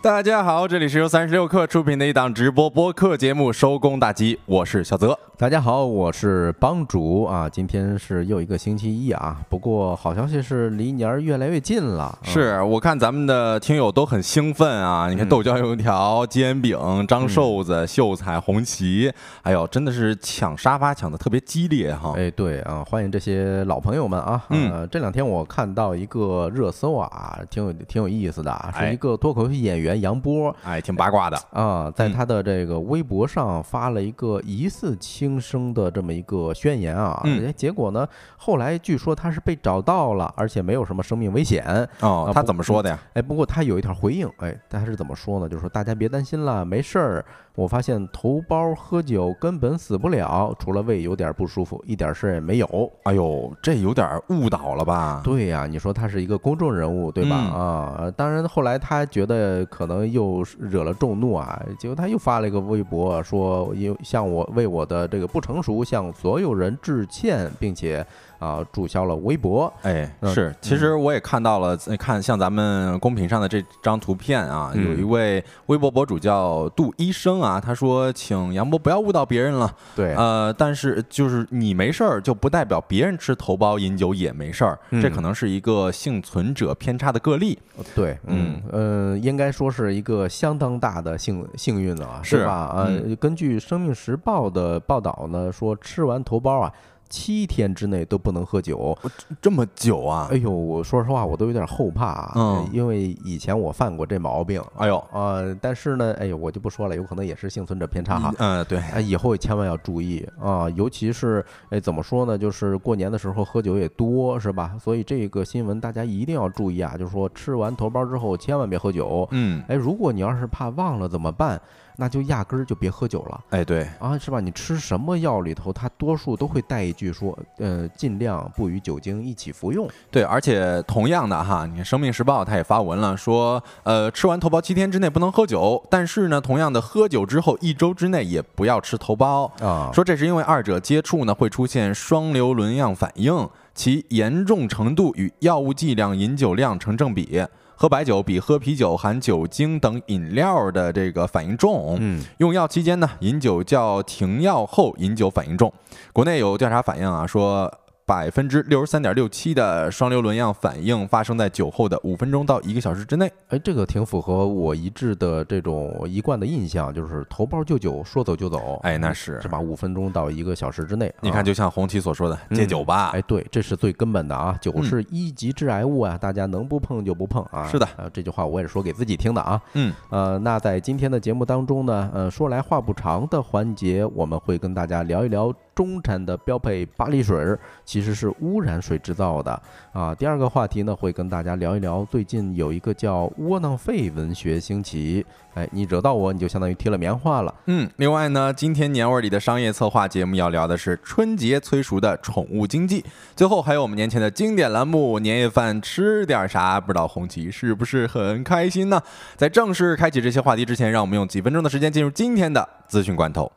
大家好，这里是由三十六氪出品的一档直播播客节目《收工大吉》，我是小泽。大家好，我是帮主啊，今天是又一个星期一啊，不过好消息是离年儿越来越近了。啊是我看咱们的听友都很兴奋啊！你看豆浆油条、煎饼、张瘦子、秀才、红旗，哎呦，真的是抢沙发抢的特别激烈哈！哎，对啊，欢迎这些老朋友们啊！嗯呃，这两天我看到一个热搜啊，挺有挺有意思的是一个脱口秀演员杨波哎，挺八卦的。啊，在嗯他的这个微博上发了一个疑似轻生的这么一个宣言啊，嗯哎结果呢，后来据说他是被找到了，而且没有什么生命危险。啊，哦他怎么说的呀？哎，不过他有一条回应，哎，他是怎么说呢？就是说大家别担心了，没事儿。我发现头孢喝酒根本死不了，除了胃有点不舒服，一点事儿也没有。哎呦，这有点误导了吧？对呀、你说他是一个公众人物，对吧？嗯啊，当然后来他觉得可能又惹了众怒啊，结果他又发了一个微博，说又向我为我的这这个不成熟向所有人致歉，并且啊注销了微博。哎，嗯是，其实我也看到了，呃看像咱们公屏上的这张图片啊，嗯有一位微博博主叫杜医生啊，他说，请杨波不要误导别人了，对，呃，但是就是你没事儿，就不代表别人吃头孢饮酒也没事儿，这嗯可能是一个幸存者偏差的个例。对，嗯呃，应该说是一个相当大的幸幸运了啊，是是吧？呃，嗯根据《生命时报》的报道呢，说吃完头孢啊，七天之内都不能喝酒。这么久啊哎？呦，我说实话，我都有点后怕啊，嗯因为以前我犯过这毛病。哎呦，呃、但是呢，哎呦，我就不说了，有可能也是幸存者偏差哈。嗯，对，哎，以后千万要注意啊，尤其是哎，怎么说呢？就是过年的时候喝酒也多，是吧？所以这个新闻大家一定要注意啊，就是说吃完头孢之后千万别喝酒。嗯，哎，如果你要是怕忘了怎么办？那就压根儿就别喝酒了哎，对，啊，是吧？你吃什么药里头，它多数都会带一句说，呃，尽量不与酒精一起服用。对，而且同样的哈，你看《生命时报》它也发文了，说，呃，吃完头孢七天之内不能喝酒，但是呢，同样的，喝酒之后一周之内也不要吃头孢。啊，说这是因为二者接触呢会出现双硫仑样反应，其严重程度与药物剂量、饮酒量成正比。喝白酒比喝啤酒含酒精等饮料的这个反应重。嗯，用药期间呢，饮酒较停药后饮酒反应重。国内有调查反映啊，说百分之六十三点六七的双硫仑样反应发生在酒后的五分钟到一个小时之内。哎，这个挺符合我一致的这种一贯的印象，就是头孢就酒，说走就走。哎，那是是吧？五分钟到一个小时之内，你看，啊就像红旗所说的，戒酒吧。哎，对，这是最根本的啊，酒嗯是一级致癌物啊，大家能不碰就不碰啊。是的呃，这句话我也是说给自己听的啊。嗯，呃，那在今天的节目当中呢，呃，说来话不长的环节，我们会跟大家聊一聊中产的标配巴黎水儿其实是污染水制造的啊。第二个话题呢，会跟大家聊一聊最近有一个叫窝囊废文学兴起，哎，你惹到我，你就相当于贴了棉花了。嗯，另外呢，今天年味儿里的商业策划节目要聊的是春节催熟的宠物经济，最后还有我们年前的经典栏目年夜饭吃点啥？不知道红旗是不是很开心呢？在正式开启这些话题之前，让我们用几分钟的时间进入今天的资讯罐头。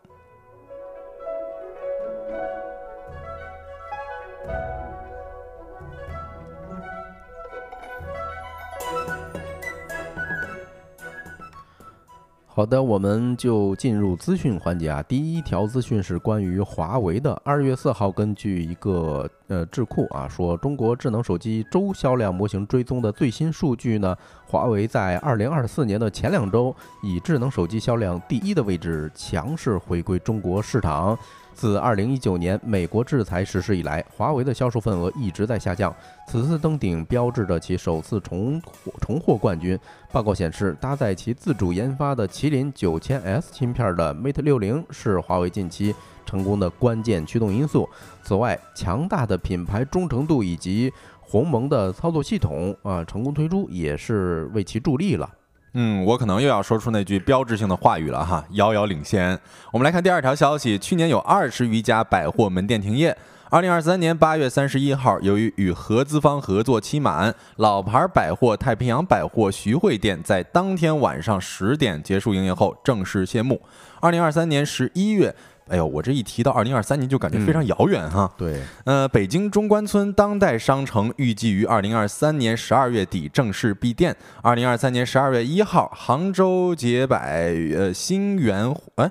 好的，我们就进入资讯环节啊。第一条资讯是关于华为的。二月四号，根据一个呃智库啊说，中国智能手机周销量模型追踪的最新数据呢，华为在二零二四年的前两周以智能手机销量第一的位置强势回归中国市场。自二零一九年美国制裁实施以来，华为的销售份额一直在下降。此次登顶标志着其首次重获重获冠军。报告显示，搭载其自主研发的麒麟九千 S 芯片的 Mate 六零是华为近期成功的关键驱动因素。此外，强大的品牌忠诚度以及鸿蒙的操作系统啊，成功推出也是为其助力了。嗯，我可能又要说出那句标志性的话语了哈，遥遥领先。我们来看第二条消息，去年有二十余家百货门店停业。二零二三年八月三十一号，由于与合资方合作期满，老牌百货太平洋百货徐汇店在当天晚上十点结束营业后正式谢幕。二零二三年十一月。哎呦，我这一提到二零二三年就感觉非常遥远哈。对，呃，北京中关村当代商城预计于二零二三年十二月底正式闭店。二零二三年十二月一号，杭州捷百呃新源哎。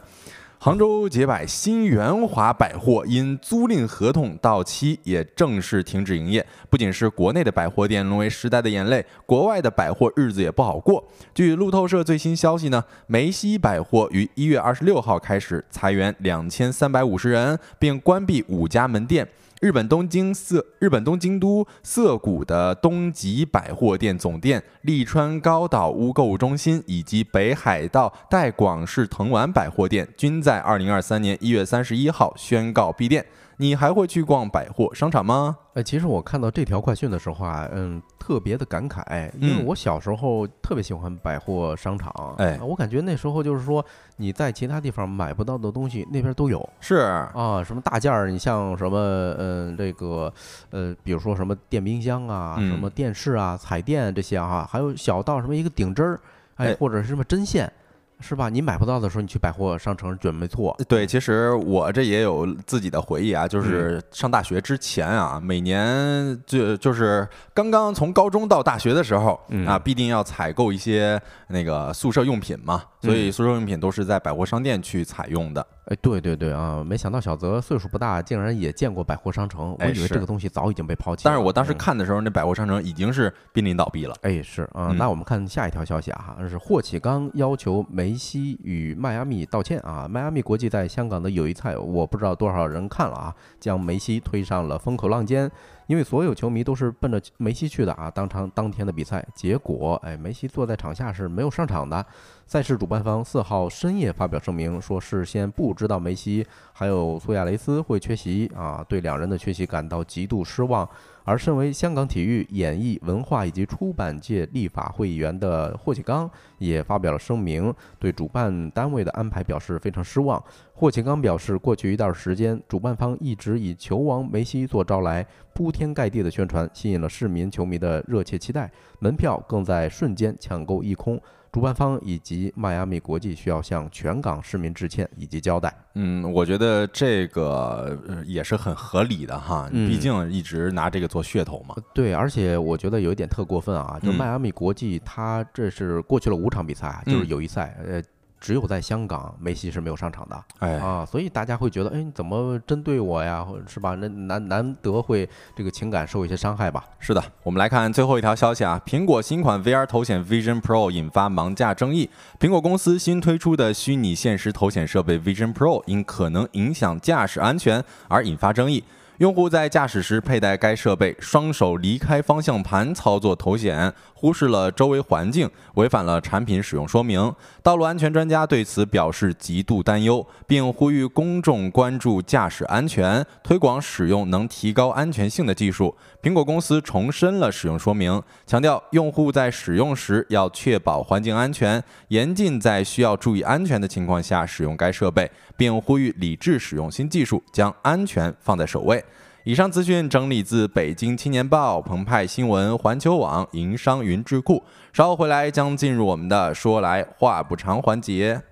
杭州捷百新元华百货因租赁合同到期，也正式停止营业。不仅是国内的百货店沦为时代的眼泪，国外的百货日子也不好过。据路透社最新消息呢，梅西百货于一月二十六号开始裁员两千三百五十人，并关闭五家门店。日本东京涩日本东京都涩谷的东极百货店总店、利川高岛屋购物中心以及北海道代广市藤丸百货店，均在二零二三年一月三十一号宣告闭店。你还会去逛百货商场吗？呃，其实我看到这条快讯的时候啊，嗯，特别的感慨，因为我小时候特别喜欢百货商场，哎，我感觉那时候就是说你在其他地方买不到的东西，那边都有。是啊，什么大件儿，你像什么，嗯，这个，呃，比如说什么电冰箱啊，什么电视啊，彩电这些啊，还有小到什么一个顶针儿，哎，或者是什么针线。是吧？你买不到的时候，你去百货商城准没错。对，其实我这也有自己的回忆啊，就是上大学之前啊，每年就就是刚刚从高中到大学的时候啊，必定要采购一些那个宿舍用品嘛，所以宿舍用品都是在百货商店去采用的。哎，对对对啊！没想到小泽岁数不大，竟然也见过百货商城。我以为这个东西早已经被抛弃。但是我当时看的时候，那百货商城已经是濒临倒闭了。哎，是啊。那我们看下一条消息啊，是霍启刚要求梅西与迈阿密道歉啊。迈阿密国际在香港的友谊赛，我不知道多少人看了啊，将梅西推上了风口浪尖。因为所有球迷都是奔着梅西去的啊！当场当天的比赛结果，哎，梅西坐在场下是没有上场的。赛事主办方四号深夜发表声明，说事先不知道梅西还有苏亚雷斯会缺席啊，对两人的缺席感到极度失望。而身为香港体育、演艺、文化以及出版界立法会议员的霍启刚也发表了声明，对主办单位的安排表示非常失望。霍启刚表示，过去一段时间，主办方一直以球王梅西做招来，铺天盖地的宣传，吸引了市民球迷的热切期待，门票更在瞬间抢购一空。主办方以及迈阿密国际需要向全港市民致歉以及交代。嗯，我觉得这个也是很合理的哈，毕竟一直拿这个做噱头嘛。对，而且我觉得有一点特过分啊，就迈阿密国际，它这是过去了五场比赛，就是友谊赛，呃。只有在香港，梅西是没有上场的，哎啊，所以大家会觉得，哎，你怎么针对我呀？是吧？那难难得会这个情感受一些伤害吧？是的，我们来看最后一条消息啊，苹果新款 VR 头显 Vision Pro 引发盲价争议，苹果公司新推出的虚拟现实头显设备 Vision Pro 因可能影响驾驶安全而引发争议。用户在驾驶时佩戴该设备，双手离开方向盘操作头显，忽视了周围环境，违反了产品使用说明。道路安全专家对此表示极度担忧，并呼吁公众关注驾驶安全，推广使用能提高安全性的技术。苹果公司重申了使用说明，强调用户在使用时要确保环境安全，严禁在需要注意安全的情况下使用该设备，并呼吁理智使用新技术，将安全放在首位。以上资讯整理自《北京青年报》、澎湃新闻、环球网、营商云智库。稍后回来将进入我们的“说来话不长”环节。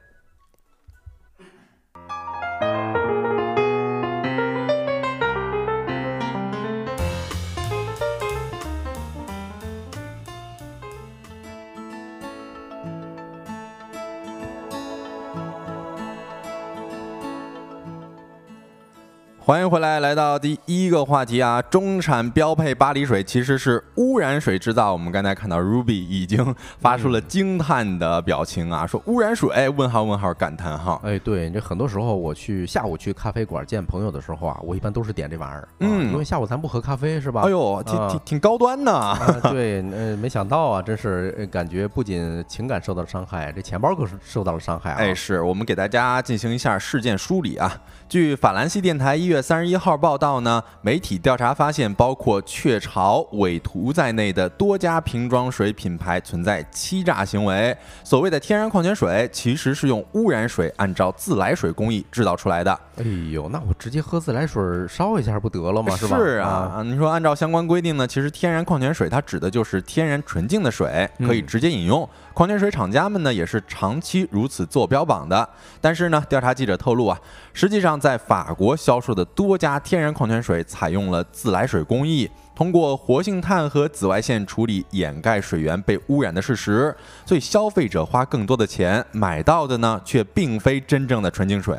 欢迎回来，来到第一个话题啊，中产标配巴黎水其实是污染水制造。我们刚才看到 Ruby 已经发出了惊叹的表情啊，说污染水，问号问号感叹号。哎，对，这很多时候我去下午去咖啡馆见朋友的时候啊，我一般都是点这玩意儿，嗯，因为下午咱不喝咖啡是吧？哎呦，挺挺挺高端呢。对，呃，没想到啊，真是感觉不仅情感受到了伤害，这钱包可是受到了伤害啊。哎，是我们给大家进行一下事件梳理啊。据法兰西电台一月。月三十一号报道呢，媒体调查发现，包括雀巢、伟图在内的多家瓶装水品牌存在欺诈行为。所谓的天然矿泉水，其实是用污染水按照自来水工艺制造出来的。哎呦，那我直接喝自来水烧一下不得了吗？是吧？是啊，你说按照相关规定呢，其实天然矿泉水它指的就是天然纯净的水，可以直接饮用。矿泉水厂家们呢也是长期如此做标榜的。但是呢，调查记者透露啊，实际上在法国销售的多家天然矿泉水采用了自来水工艺。通过活性炭和紫外线处理掩盖水源被污染的事实，所以消费者花更多的钱买到的呢，却并非真正的纯净水，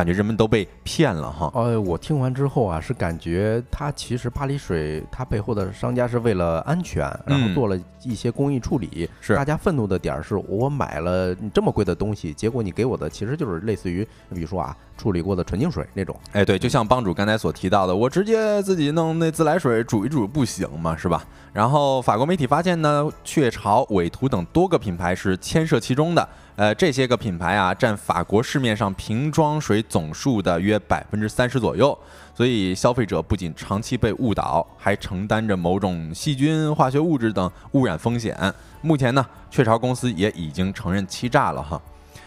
感觉人们都被骗了哈。呃，我听完之后啊，是感觉它其实巴黎水它背后的商家是为了安全，然后做了一些工艺处理。是大家愤怒的点儿是我买了你这么贵的东西，结果你给我的其实就是类似于，比如说啊。处理过的纯净水那种，哎，对，就像帮主刚才所提到的，我直接自己弄那自来水煮一煮不行吗？是吧？然后法国媒体发现呢，雀巢、伟图等多个品牌是牵涉其中的，呃，这些个品牌啊，占法国市面上瓶装水总数的约百分之三十左右，所以消费者不仅长期被误导，还承担着某种细菌、化学物质等污染风险。目前呢，雀巢公司也已经承认欺诈了哈。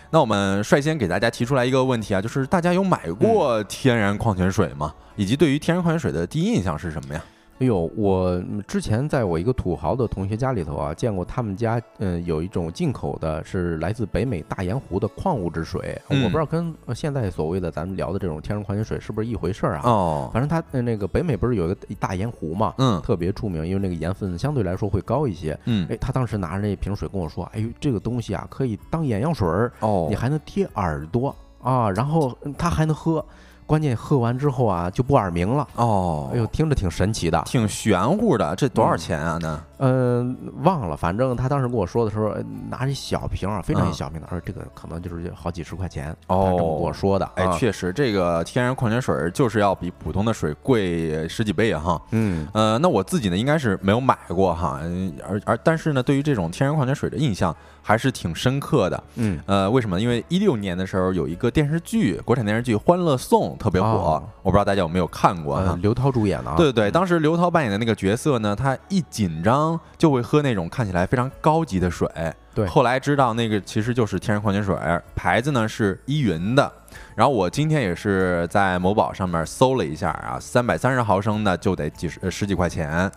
那我们率先给大家提出来一个问题啊，就是大家有买过天然矿泉水吗？以及对于天然矿泉水的第一印象是什么呀？哎呦，我之前在我一个土豪的同学家里头啊，见过他们家，嗯，有一种进口的，是来自北美大盐湖的矿物质水。我不知道跟现在所谓的咱们聊的这种天然矿泉水是不是一回事儿啊？哦，反正它那个北美不是有一个大盐湖嘛，嗯，特别出名，因为那个盐分相对来说会高一些。嗯，哎，他当时拿着那瓶水跟我说：“哎呦，这个东西啊，可以当眼药水儿，哦，你还能贴耳朵啊，然后它还能喝。”关键喝完之后啊，就不耳鸣了哦。哎呦，听着挺神奇的，挺玄乎的。这多少钱啊？那嗯，忘了。反正他当时跟我说的时候，拿一小瓶啊，非常一小瓶的，他说这个可能就是好几十块钱。哦，这么跟我说的。哎，确实，这个天然矿泉水就是要比普通的水贵十几倍哈。嗯，呃，那我自己呢，应该是没有买过哈。而而但是呢，对于这种天然矿泉水的印象还是挺深刻的。嗯，呃，为什么？因为一六年的时候有一个电视剧，国产电视剧《欢乐颂》。特别火，我不知道大家有没有看过哈。刘涛主演的，对对对，当时刘涛扮演的那个角色呢，他一紧张就会喝那种看起来非常高级的水。对，后来知道那个其实就是天然矿泉水，牌子呢是依云的。然后我今天也是在某宝上面搜了一下啊，三百三十毫升的就得几十十几块钱啊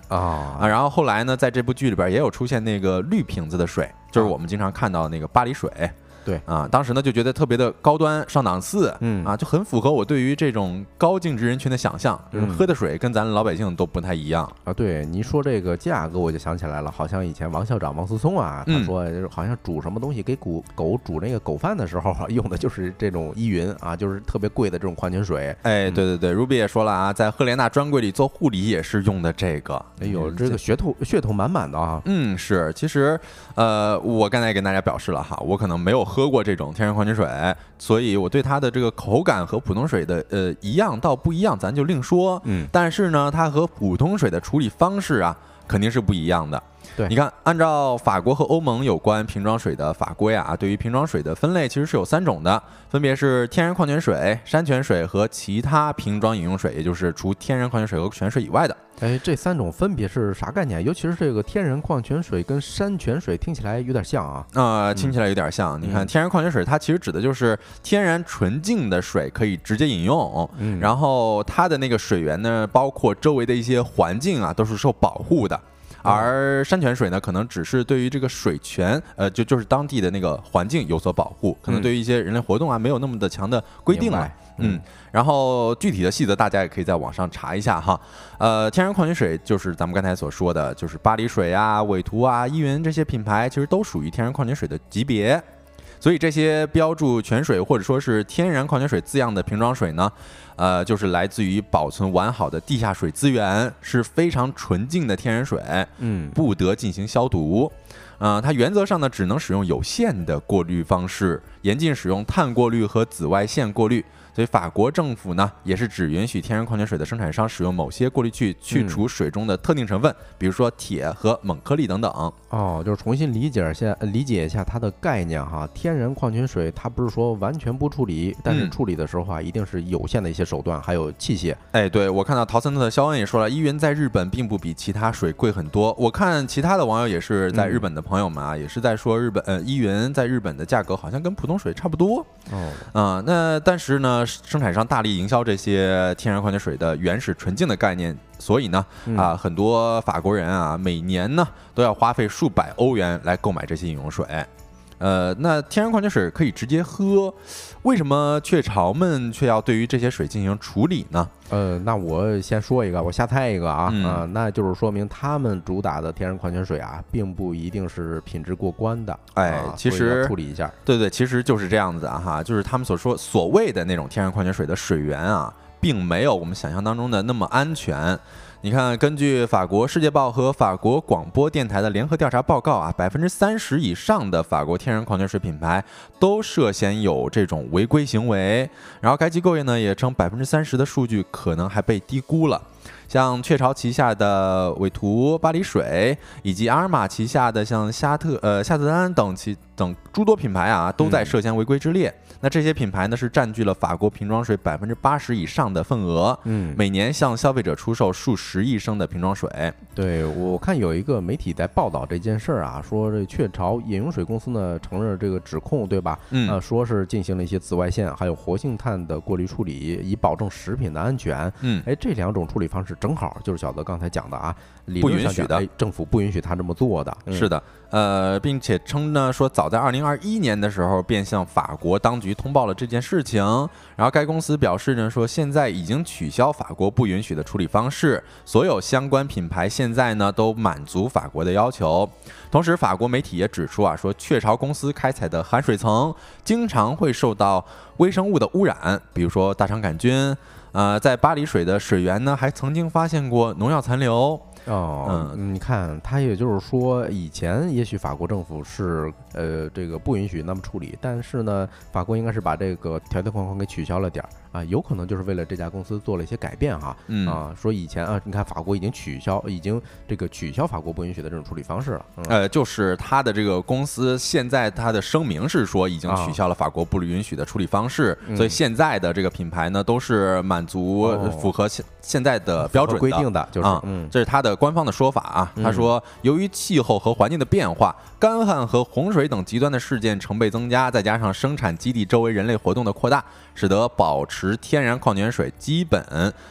啊。然后后来呢，在这部剧里边也有出现那个绿瓶子的水，就是我们经常看到那个巴黎水。对啊，当时呢就觉得特别的高端上档次，嗯啊就很符合我对于这种高净值人群的想象，就是喝的水跟咱老百姓都不太一样啊。对，您说这个价格，我就想起来了，好像以前王校长王思聪啊，他说就是好像煮什么东西给狗狗煮那个狗饭的时候 用的就是这种依云啊，就是特别贵的这种矿泉水。哎，对对对，Ruby 也说了啊，在赫莲娜专柜里做护理也是用的这个。哎呦，这个噱头噱头满满的啊。嗯，是，其实呃，我刚才也跟大家表示了哈，我可能没有。喝过这种天然矿泉水，所以我对它的这个口感和普通水的呃一样到不一样，咱就另说。嗯，但是呢，它和普通水的处理方式啊，肯定是不一样的。对，你看，按照法国和欧盟有关瓶装水的法规啊，对于瓶装水的分类其实是有三种的，分别是天然矿泉水、山泉水和其他瓶装饮用水，也就是除天然矿泉水和泉水以外的。哎，这三种分别是啥概念？尤其是这个天然矿泉水跟山泉水听起来有点像啊。啊，听起来有点像。你看，天然矿泉水它其实指的就是天然纯净的水，可以直接饮用。嗯，然后它的那个水源呢，包括周围的一些环境啊，都是受保护的。而山泉水呢，可能只是对于这个水泉，呃，就就是当地的那个环境有所保护，可能对于一些人类活动啊，没有那么的强的规定了。嗯，然后具体的细则大家也可以在网上查一下哈。呃，天然矿泉水就是咱们刚才所说的，就是巴黎水啊、伟图啊、依云这些品牌，其实都属于天然矿泉水的级别。所以这些标注泉水或者说是天然矿泉水字样的瓶装水呢，呃，就是来自于保存完好的地下水资源，是非常纯净的天然水，嗯，不得进行消毒，呃，它原则上呢只能使用有限的过滤方式，严禁使用碳过滤和紫外线过滤。所以法国政府呢也是只允许天然矿泉水的生产商使用某些过滤器去除水中的特定成分，比如说铁和锰颗粒等等。哦，就是重新理解一下，理解一下它的概念哈。天然矿泉水它不是说完全不处理，但是处理的时候啊，一定是有限的一些手段还有器械。哎，对我看到陶森特的肖恩也说了，依云在日本并不比其他水贵很多。我看其他的网友也是在日本的朋友们啊，也是在说日本呃依云在日本的价格好像跟普通水差不多。哦，啊，那但是呢，生产商大力营销这些天然矿泉水的原始纯净的概念，所以呢，啊，很多法国人啊，每年呢都要花费数百欧元来购买这些饮用水。呃，那天然矿泉水可以直接喝，为什么雀巢们却要对于这些水进行处理呢？呃，那我先说一个，我瞎猜一个啊呃，那就是说明他们主打的天然矿泉水啊，并不一定是品质过关的。哎，其实处理一下，对对，其实就是这样子啊哈，就是他们所说所谓的那种天然矿泉水的水源啊，并没有我们想象当中的那么安全。你看，根据法国《世界报》和法国广播电台的联合调查报告啊，百分之三十以上的法国天然矿泉水品牌都涉嫌有这种违规行为。然后该机构呢也称，百分之三十的数据可能还被低估了。像雀巢旗下的伟图、巴黎水，以及阿尔玛旗下的像夏特、呃夏特丹等其等诸多品牌啊，都在涉嫌违规之列。那这些品牌呢，是占据了法国瓶装水百分之八十以上的份额，嗯，每年向消费者出售数十亿升的瓶装水。对我看有一个媒体在报道这件事儿啊，说这雀巢饮用水公司呢承认这个指控，对吧？嗯，呃，说是进行了一些紫外线还有活性炭的过滤处理，以保证食品的安全。嗯，哎，这两种处理方式正好就是小泽刚才讲的啊，不允许的，政府不允许他这么做的。是的。呃，并且称呢说，早在二零二一年的时候便向法国当局通报了这件事情。然后该公司表示呢说，现在已经取消法国不允许的处理方式，所有相关品牌现在呢都满足法国的要求。同时，法国媒体也指出啊，说雀巢公司开采的含水层经常会受到微生物的污染，比如说大肠杆菌。呃，在巴黎水的水源呢，还曾经发现过农药残留。哦，嗯，你看，他也就是说，以前也许法国政府是呃这个不允许那么处理，但是呢，法国应该是把这个条条框框给取消了点儿啊，有可能就是为了这家公司做了一些改变哈，啊，说以前啊，你看法国已经取消，已经这个取消法国不允许的这种处理方式了，呃，就是他的这个公司现在他的声明是说已经取消了法国不允许的处理方式，所以现在的这个品牌呢都是满足符合现现在的标准规定的，就是，嗯，这是他的。官方的说法啊，他说，由于气候和环境的变化，干旱和洪水等极端的事件成倍增加，再加上生产基地周围人类活动的扩大，使得保持天然矿泉水基本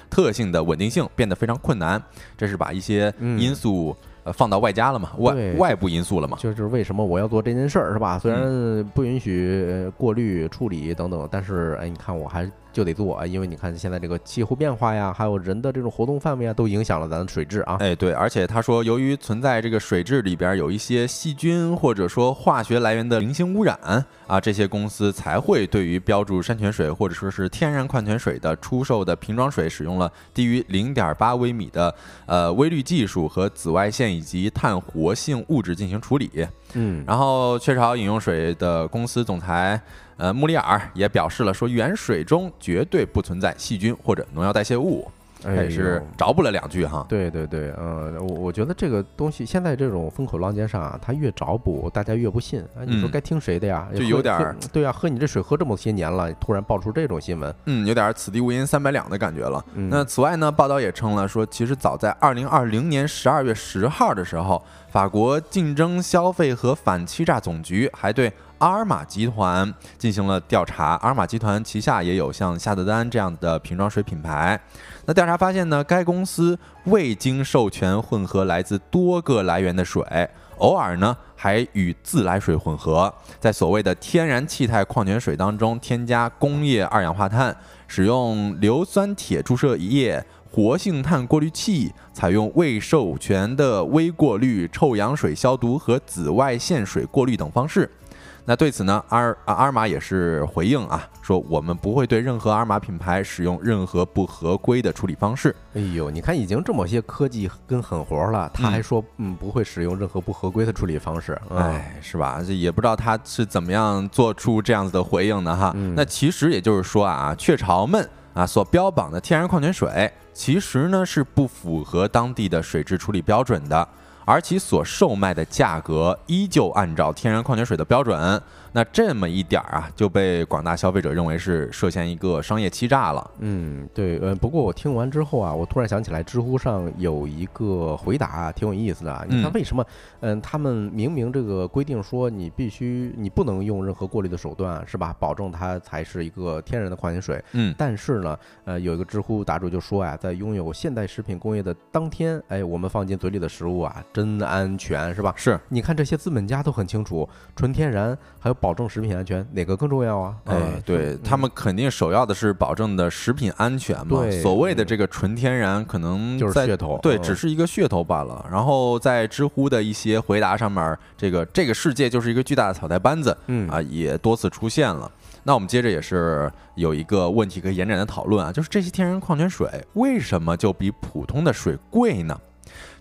特性的稳定性变得非常困难。这是把一些因素呃放到外加了嘛，外外部因素了嘛？就是为什么我要做这件事儿是吧？虽然不允许过滤处理等等，但是哎，你看我还。就得做啊，因为你看现在这个气候变化呀，还有人的这种活动范围啊，都影响了咱的水质啊。哎，对，而且他说，由于存在这个水质里边有一些细菌或者说化学来源的零星污染啊，这些公司才会对于标注山泉水或者说是天然矿泉水的出售的瓶装水使用了低于零点八微米的呃微滤技术和紫外线以及碳活性物质进行处理。嗯，然后雀巢饮用水的公司总裁。呃，穆里尔也表示了，说原水中绝对不存在细菌或者农药代谢物。也是着补了两句哈，对对对，嗯，我我觉得这个东西现在这种风口浪尖上啊，他越着补，大家越不信啊。你说该听谁的呀？就有点对啊，喝你这水喝这么些年了，突然爆出这种新闻，嗯，有点此地无银三百两的感觉了。那此外呢，报道也称了说，其实早在二零二零年十二月十号的时候，法国竞争消费和反欺诈总局还对阿尔玛集团进行了调查。阿尔玛集团旗下也有像夏德丹这样的瓶装水品牌。那调查发现呢，该公司未经授权混合来自多个来源的水，偶尔呢还与自来水混合，在所谓的天然气态矿泉水当中添加工业二氧化碳，使用硫酸铁注射液、活性炭过滤器，采用未授权的微过滤、臭氧水消毒和紫外线水过滤等方式。那对此呢，阿尔阿尔玛也是回应啊，说我们不会对任何阿尔玛品牌使用任何不合规的处理方式。哎呦，你看已经这么些科技跟狠活了，他还说嗯不会使用任何不合规的处理方式，哎，是吧？这也不知道他是怎么样做出这样子的回应的哈。那其实也就是说啊，雀巢们啊所标榜的天然矿泉水，其实呢是不符合当地的水质处理标准的。而其所售卖的价格依旧按照天然矿泉水的标准。那这么一点儿啊，就被广大消费者认为是涉嫌一个商业欺诈了。嗯，对，呃，不过我听完之后啊，我突然想起来，知乎上有一个回答挺有意思的。你看，为什么？嗯，他们明明这个规定说你必须你不能用任何过滤的手段，是吧？保证它才是一个天然的矿泉水。嗯，但是呢，呃，有一个知乎答主就说啊，在拥有现代食品工业的当天，哎，我们放进嘴里的食物啊，真安全，是吧？是。你看这些资本家都很清楚，纯天然还有。保证食品安全哪个更重要啊？哎，对他们肯定首要的是保证的食品安全嘛。所谓的这个纯天然，可能就是噱头，对，只是一个噱头罢了。然后在知乎的一些回答上面，这个这个世界就是一个巨大的草台班子，嗯啊，也多次出现了。那我们接着也是有一个问题可以延展的讨论啊，就是这些天然矿泉水为什么就比普通的水贵呢？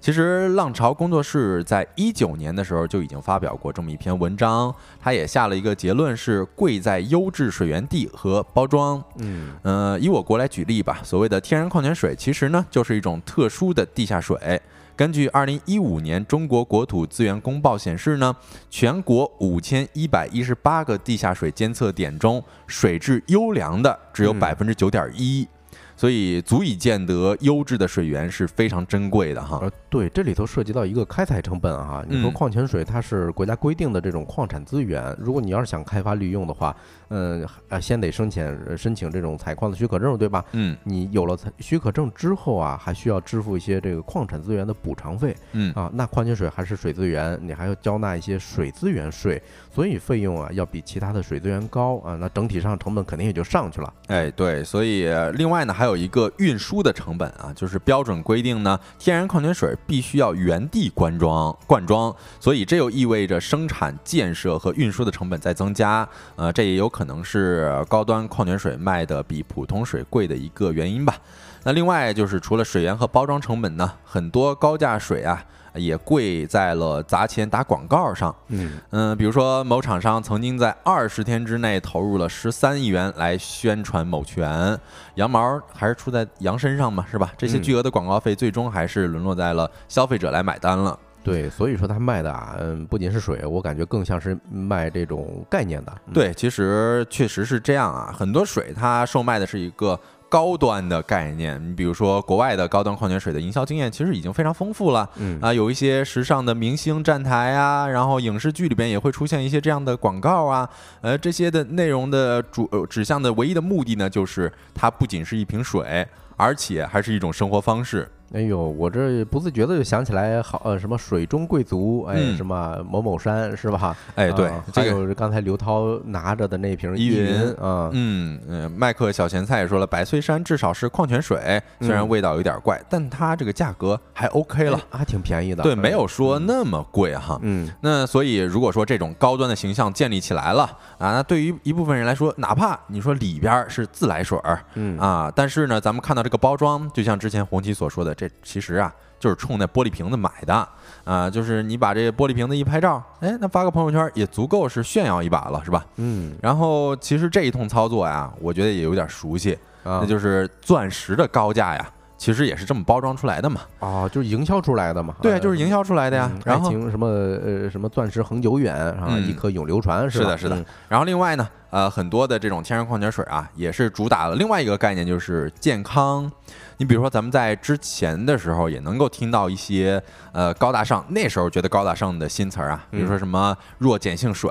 其实浪潮工作室在一九年的时候就已经发表过这么一篇文章，他也下了一个结论是贵在优质水源地和包装。嗯，呃，以我国来举例吧，所谓的天然矿泉水其实呢就是一种特殊的地下水。根据二零一五年中国国土资源公报显示呢，全国五千一百一十八个地下水监测点中，水质优良的只有百分之九点一。所以足以见得优质的水源是非常珍贵的哈。呃，对，这里头涉及到一个开采成本哈。你说矿泉水它是国家规定的这种矿产资源，如果你要是想开发利用的话，嗯，啊，先得申请申请这种采矿的许可证，对吧？嗯，你有了许可证之后啊，还需要支付一些这个矿产资源的补偿费。嗯啊，那矿泉水还是水资源，你还要交纳一些水资源税，所以费用啊要比其他的水资源高啊，那整体上成本肯定也就上去了。哎，对，所以另外呢还。还有一个运输的成本啊，就是标准规定呢，天然矿泉水必须要原地灌装灌装，所以这又意味着生产建设和运输的成本在增加，呃，这也有可能是高端矿泉水卖的比普通水贵的一个原因吧。那另外就是除了水源和包装成本呢，很多高价水啊。也贵在了砸钱打广告上，嗯嗯，比如说某厂商曾经在二十天之内投入了十三亿元来宣传某泉，羊毛还是出在羊身上嘛，是吧？这些巨额的广告费最终还是沦落在了消费者来买单了。对，所以说他卖的啊，嗯，不仅是水，我感觉更像是卖这种概念的。对，其实确实是这样啊，很多水它售卖的是一个。高端的概念，你比如说国外的高端矿泉水的营销经验，其实已经非常丰富了。嗯啊，有一些时尚的明星站台啊，然后影视剧里边也会出现一些这样的广告啊。呃，这些的内容的主指向的唯一的目的呢，就是它不仅是一瓶水，而且还是一种生活方式。哎呦，我这不自觉的就想起来，好呃，什么水中贵族，哎，什么某某山是吧？哎，对，还有刚才刘涛拿着的那瓶依云啊，嗯嗯，麦克小咸菜也说了，百岁山至少是矿泉水，虽然味道有点怪，但它这个价格还 OK 了，还挺便宜的，对，没有说那么贵哈。嗯，那所以如果说这种高端的形象建立起来了啊，那对于一部分人来说，哪怕你说里边是自来水儿，嗯啊，但是呢，咱们看到这个包装，就像之前红旗所说的这。其实啊，就是冲那玻璃瓶子买的啊，就是你把这玻璃瓶子一拍照，哎，那发个朋友圈也足够是炫耀一把了，是吧？嗯。然后其实这一通操作呀，我觉得也有点熟悉，那就是钻石的高价呀，其实也是这么包装出来的嘛。啊，就是营销出来的嘛。对，就是营销出来的呀。然后什么呃什么钻石恒久远啊，一颗永流传是的，是的。然后另外呢，呃，很多的这种天然矿泉水啊，也是主打了另外一个概念，就是健康。你比如说，咱们在之前的时候也能够听到一些呃高大上，那时候觉得高大上的新词儿啊，比如说什么弱碱性水、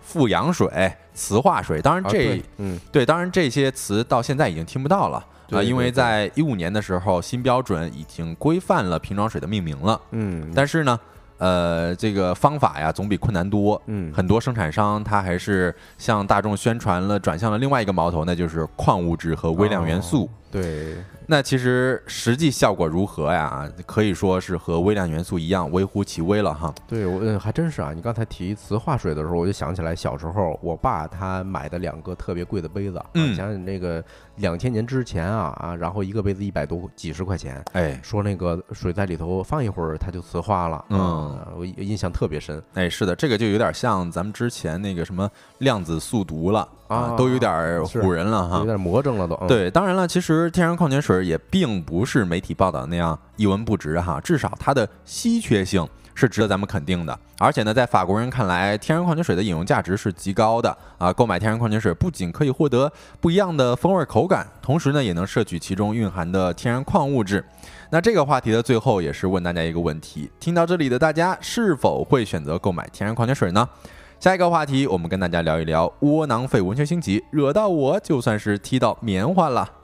富氧水、磁化水。当然这，嗯，对，当然这些词到现在已经听不到了啊，因为在一五年的时候，新标准已经规范了瓶装水的命名了。嗯，但是呢。呃，这个方法呀，总比困难多。嗯，很多生产商他还是向大众宣传了，转向了另外一个矛头，那就是矿物质和微量元素。对，那其实实际效果如何呀？可以说是和微量元素一样，微乎其微了哈。对我嗯还真是啊！你刚才提磁化水的时候，我就想起来小时候我爸他买的两个特别贵的杯子，想想那个两千年之前啊啊，然后一个杯子一百多几十块钱，哎说那个水在里头放一会儿它就磁化了，嗯啊，我印象特别深哎，是的，这个就有点像咱们之前那个什么量子速读了啊都有点儿唬人了哈有。点魔怔了都。嗯，对，当然了，其实天然矿泉水也并不是媒体报道那样一文不值哈，至少它的稀缺性是值得咱们肯定的。而且呢，在法国人看来，天然矿泉水的饮用价值是极高的啊。购买天然矿泉水不仅可以获得不一样的风味口感，同时呢，也能摄取其中蕴含的天然矿物质。那这个话题的最后也是问大家一个问题：听到这里的大家是否会选择购买天然矿泉水呢？下一个话题，我们跟大家聊一聊窝囊废文学星级，惹到我就算是踢到棉花了。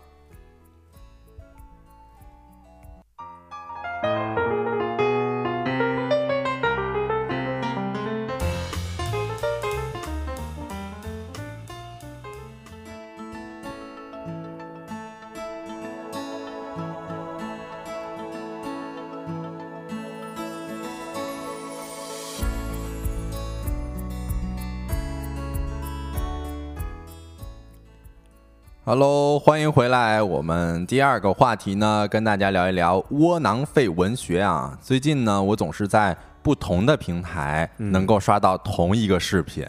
Hello，欢迎回来。我们第二个话题呢，跟大家聊一聊窝囊废文学啊。最近呢，我总是在不同的平台能够刷到同一个视频，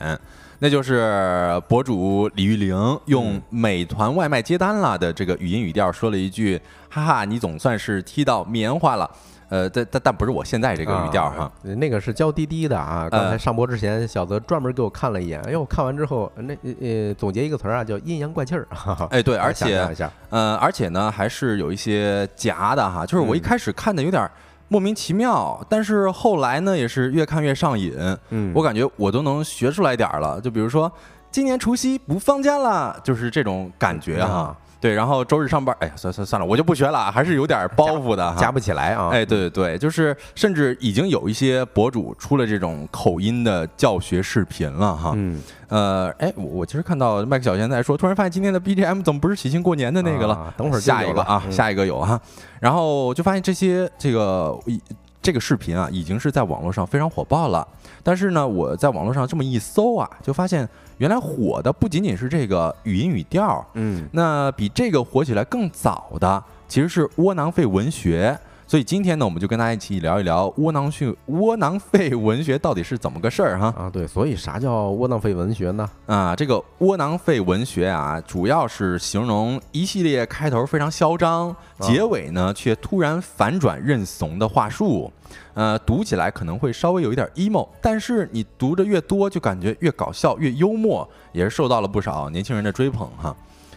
那就是博主李玉玲用美团外卖接单了的这个语音语调说了一句：“哈哈，你总算是踢到棉花了。”呃，但但但不是我现在这个语调哈。啊那个是娇滴滴的啊。刚才呃上播之前，小泽专门给我看了一眼，哎呦，看完之后，那呃总结一个词儿啊，叫阴阳怪气儿。哎，对，而且呃，而且呢，还是有一些夹的哈，就是我一嗯开始看的有点莫名其妙，但是后来呢，也是越看越上瘾。嗯，我感觉我都能学出来点儿了，就比如说今年除夕不放假了，就是这种感觉哈。啊对，然后周日上班，哎呀，算算算了，我就不学了，还是有点包袱的哈。夹不起来啊。哎，对对对，就是甚至已经有一些博主出了这种口音的教学视频了哈。嗯，呃，哎，我我其实看到麦克小贤在说，突然发现今天的 BGM 怎么不是喜庆过年的那个了？啊等会儿下一个啊，嗯下一个有哈。然后就发现这些这个一这个视频啊，已经是在网络上非常火爆了。但是呢，我在网络上这么一搜啊，就发现原来火的不仅仅是这个语音语调，嗯，那比这个火起来更早的其实是窝囊废文学。所以今天呢，我们就跟大家一起聊一聊窝囊训窝囊废文学到底是怎么个事儿哈。啊，对，所以啥叫窝囊废文学呢？啊，这个窝囊废文学啊，主要是形容一系列开头非常嚣张，结尾呢却突然反转认怂的话术。呃，读起来可能会稍微有一点 emo，但是你读的越多，就感觉越搞笑、越幽默，也是受到了不少年轻人的追捧哈。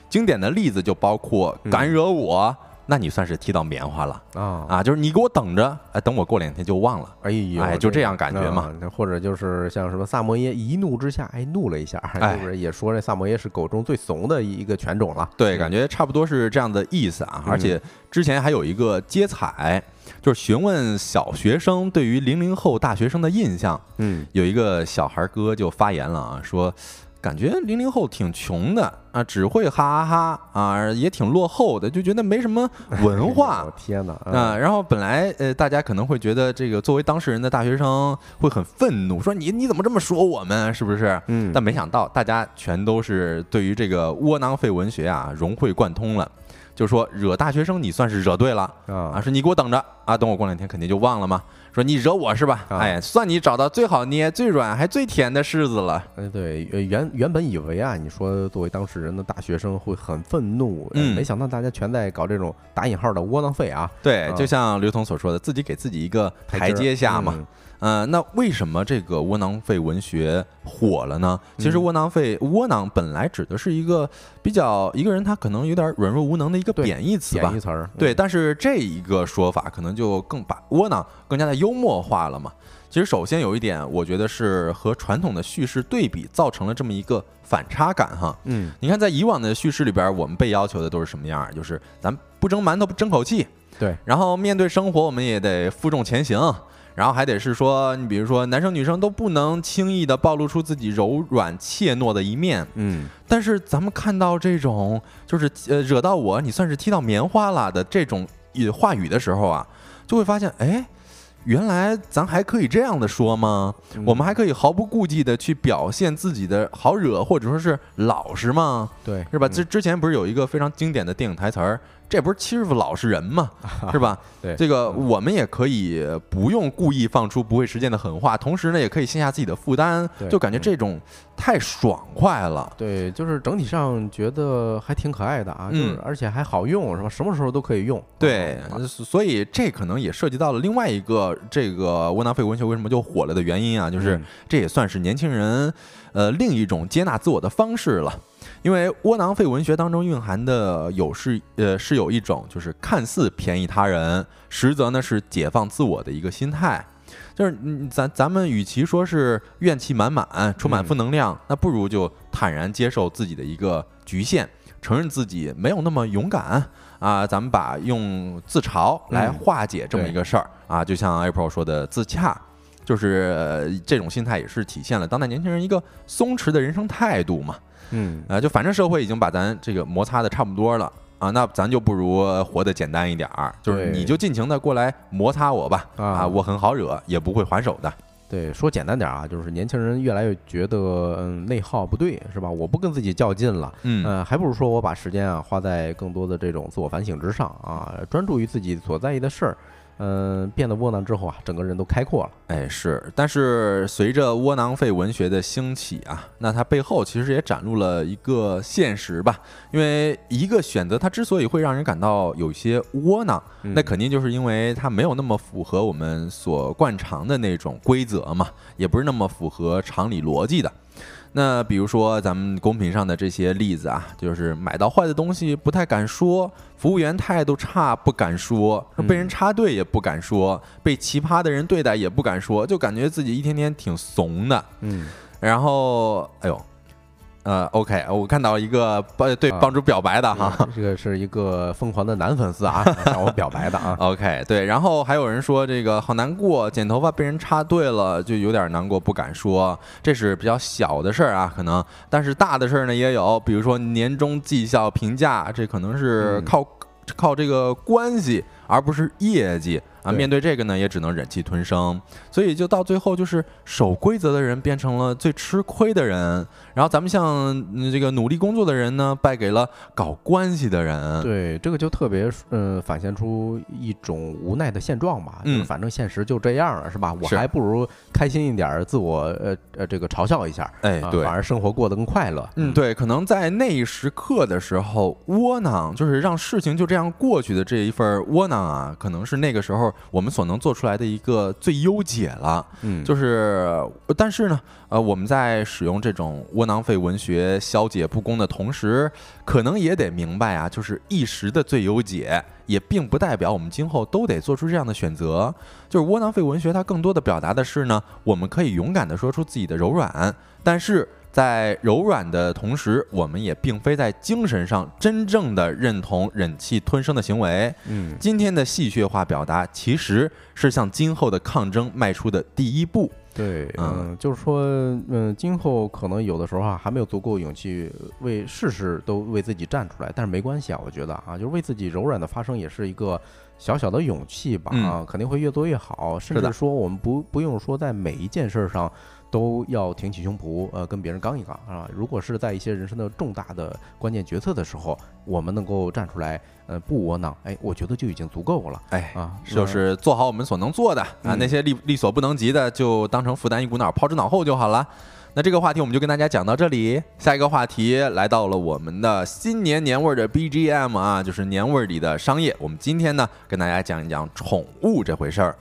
经典的例子就包括“敢惹我”，那你算是踢到棉花了啊，啊！就是你给我等着，哎，等我过两天就忘了。哎呦，哎就这样感觉嘛啊或者就是像什么萨摩耶一怒之下，哎，怒了一下，哎是不是也说这萨摩耶是狗中最怂的一个犬种了？对，感觉差不多是这样的意思啊。嗯而且之前还有一个接彩，就是询问小学生对于零零后大学生的印象。嗯，有一个小孩哥就发言了啊，说感觉零零后挺穷的啊，只会哈哈哈啊，也挺落后的，就觉得没什么文化 哎呦。天哪！啊，然后本来呃，大家可能会觉得这个作为当事人的大学生会很愤怒，说你你怎么这么说我们，是不是？嗯，但没想到大家全都是对于这个窝囊废文学啊融会贯通了，就说惹大学生你算是惹对了啊，啊，说你给我等着啊，等我过两天肯定就忘了嘛。说你惹我是吧？啊哎，算你找到最好捏、最软还最甜的柿子了。哎，对，呃原原本以为啊，你说作为当事人的大学生会很愤怒，呃嗯没想到大家全在搞这种打引号的窝囊废啊，对，啊就像刘同所说的，自己给自己一个台阶下嘛。嗯嗯、那为什么这个窝囊废文学火了呢？其实嗯窝囊废、窝囊本来指的是一个比较一个人他可能有点软弱无能的一个贬义词吧贬义。词儿，对，嗯，但是这一个说法可能就更把窝囊更加的幽默化了嘛。其实首先有一点，我觉得是和传统的叙事对比，造成了这么一个反差感哈。嗯，你看，在以往的叙事里边，我们被要求的都是什么样儿？就是咱不蒸馒头不争口气，对，然后面对生活，我们也得负重前行，然后还得是说，你比如说男生女生都不能轻易的暴露出自己柔软怯懦的一面。嗯，但是咱们看到这种就是呃惹到我，你算是踢到棉花了的这种语话语的时候啊，就会发现，哎，原来咱还可以这样的说吗？我们还可以毫不顾忌的去表现自己的好惹或者说是老实吗？对，是吧？嗯之之前不是有一个非常经典的电影台词儿，这不是欺负老实人吗？是吧？对这个我们也可以不用故意放出不会实践的狠话，同时呢，也可以卸下自己的负担，就感觉这种太爽快了。对，就是整体上觉得还挺可爱的啊，就是嗯而且还好用，是吧？什么时候都可以用。对啊，所以这可能也涉及到了另外一个这个窝囊废文学为什么就火了的原因啊，就是嗯这也算是年轻人呃另一种接纳自我的方式了。因为窝囊废文学当中蕴含的有是呃是有一种就是看似便宜他人，实则呢是解放自我的一个心态。就是嗯咱咱们与其说是怨气满满、充满负能量，那不如就坦然接受自己的一个局限，承认自己没有那么勇敢啊。咱们把用自嘲来嗯化解这么一个事儿、啊，就像 April 说的自洽。就是呃这种心态也是体现了当代年轻人一个松弛的人生态度嘛。嗯，啊，就反正社会已经把咱这个摩擦的差不多了啊，那咱就不如活得简单一点儿，就是你就尽情的过来摩擦我吧，啊啊，我很好惹，也不会还手的。对，说简单点啊，就是年轻人越来越觉得嗯内耗不对，是吧？我不跟自己较劲了，嗯呃，还不如说我把时间啊花在更多的这种自我反省之上啊，专注于自己所在意的事儿。嗯、变得窝囊之后啊，整个人都开阔了。哎，是，但是随着窝囊废文学的兴起啊，那它背后其实也展露了一个现实吧。因为一个选择，它之所以会让人感到有些窝囊，嗯那肯定就是因为它没有那么符合我们所惯常的那种规则嘛，也不是那么符合常理逻辑的。那比如说咱们公屏上的这些例子啊，就是买到坏的东西不太敢说，服务员态度差不敢说，被人插队也不敢说，被奇葩的人对待也不敢说，就感觉自己一天天挺怂的。嗯，然后，哎呦，呃，OK，我看到一个帮对啊帮主表白的哈，这个是一个疯狂的男粉丝啊，向我表白的啊。OK，对，然后还有人说这个好难过，剪头发被人插队了，就有点难过，不敢说，这是比较小的事儿啊，可能，但是大的事儿呢也有，比如说年终绩效评价，这可能是嗯靠、靠这个关系，而不是业绩啊。面对这个呢，也只能忍气吞声，所以就到最后就是守规则的人变成了最吃亏的人，然后咱们像嗯这个努力工作的人呢，败给了搞关系的人。对，这个就特别呃，反现出一种无奈的现状吧。就是嗯反正现实就这样了，是吧？我还不如开心一点儿，自我呃呃这个嘲笑一下，啊，哎对反。而生活过得更快乐。嗯，对，可能在那一时刻的时候，窝囊就是让事情就这样过去的这一份窝囊啊，可能是那个时候我们所能做出来的一个最优解了。嗯，就是，呃但是呢，呃，我们在使用这种窝囊废文学消解不公的同时，可能也得明白啊，就是一时的最优解，也并不代表我们今后都得做出这样的选择。就是窝囊废文学，它更多的表达的是呢，我们可以勇敢的说出自己的柔软，但是。在柔软的同时，我们也并非在精神上真正的认同忍气吞声的行为。嗯，今天的戏谑化表达，其实是向今后的抗争迈出的第一步。对，嗯嗯，就是说，嗯，今后可能有的时候啊，还没有足够勇气为事事都为自己站出来，但是没关系啊，我觉得啊，就是为自己柔软的发声也是一个小小的勇气吧，嗯啊，肯定会越做越好，甚至说我们不不用说在每一件事儿上都要挺起胸脯，呃，跟别人刚一刚啊。如果是在一些人生的重大的关键决策的时候，我们能够站出来，呃，不窝囊，哎，我觉得就已经足够了哎，啊，就是做好我们所能做的啊，嗯那些力力所不能及的，就当成负担一股脑抛之脑后就好了。那这个话题我们就跟大家讲到这里，下一个话题来到了我们的新年年味儿的 BGM 啊，就是年味儿里的商业。我们今天呢，跟大家讲一讲宠物这回事儿。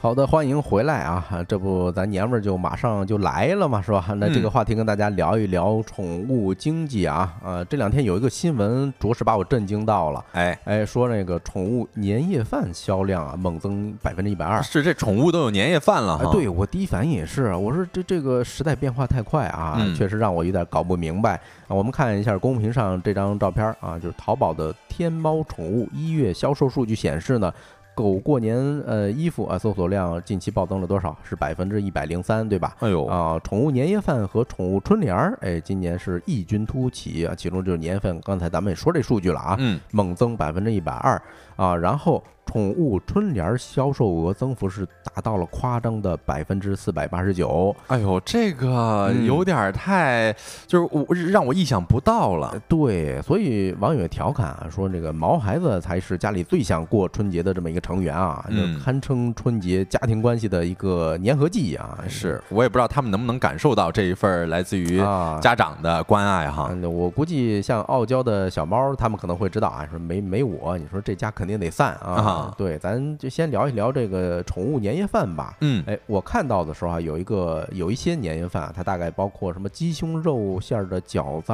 好的，欢迎回来啊！这不，咱年味儿就马上就来了嘛，是吧？那这个话题跟大家聊一聊宠物经济啊。呃，这两天有一个新闻，着实把我震惊到了。哎哎，说那个宠物年夜饭销量啊，猛增百分之一百二。是这宠物都有年夜饭了哈？对我第一反应也是，我说这这个时代变化太快啊，确实让我有点搞不明白啊。我们看一下公屏上这张照片啊，就是淘宝的天猫宠物一月销售数据显示呢。狗过年呃衣服啊，搜索量近期暴增了多少？是百分之一百零三，对吧？哎呦啊！宠物年夜饭和宠物春联儿，哎，今年是异军突起啊！其中就是年夜饭，刚才咱们也说这数据了啊，嗯，猛增百分之一百二啊，然后。宠物春联销售额增幅是达到了夸张的百分之四百八十九。哎呦，这个有点太，就是我让我意想不到了。对，所以网友调侃啊，说这个毛孩子才是家里最想过春节的这么一个成员啊，就堪称春节家庭关系的一个粘合剂啊。是我也不知道他们能不能感受到这一份来自于家长的关爱哈。我估计像傲娇的小猫，他们可能会知道啊，说没没我，你说这家肯定得散啊。对，咱就先聊一聊这个宠物年夜饭吧。嗯，哎，我看到的时候啊，有一个有一些年夜饭，它大概包括什么鸡胸肉馅的饺子，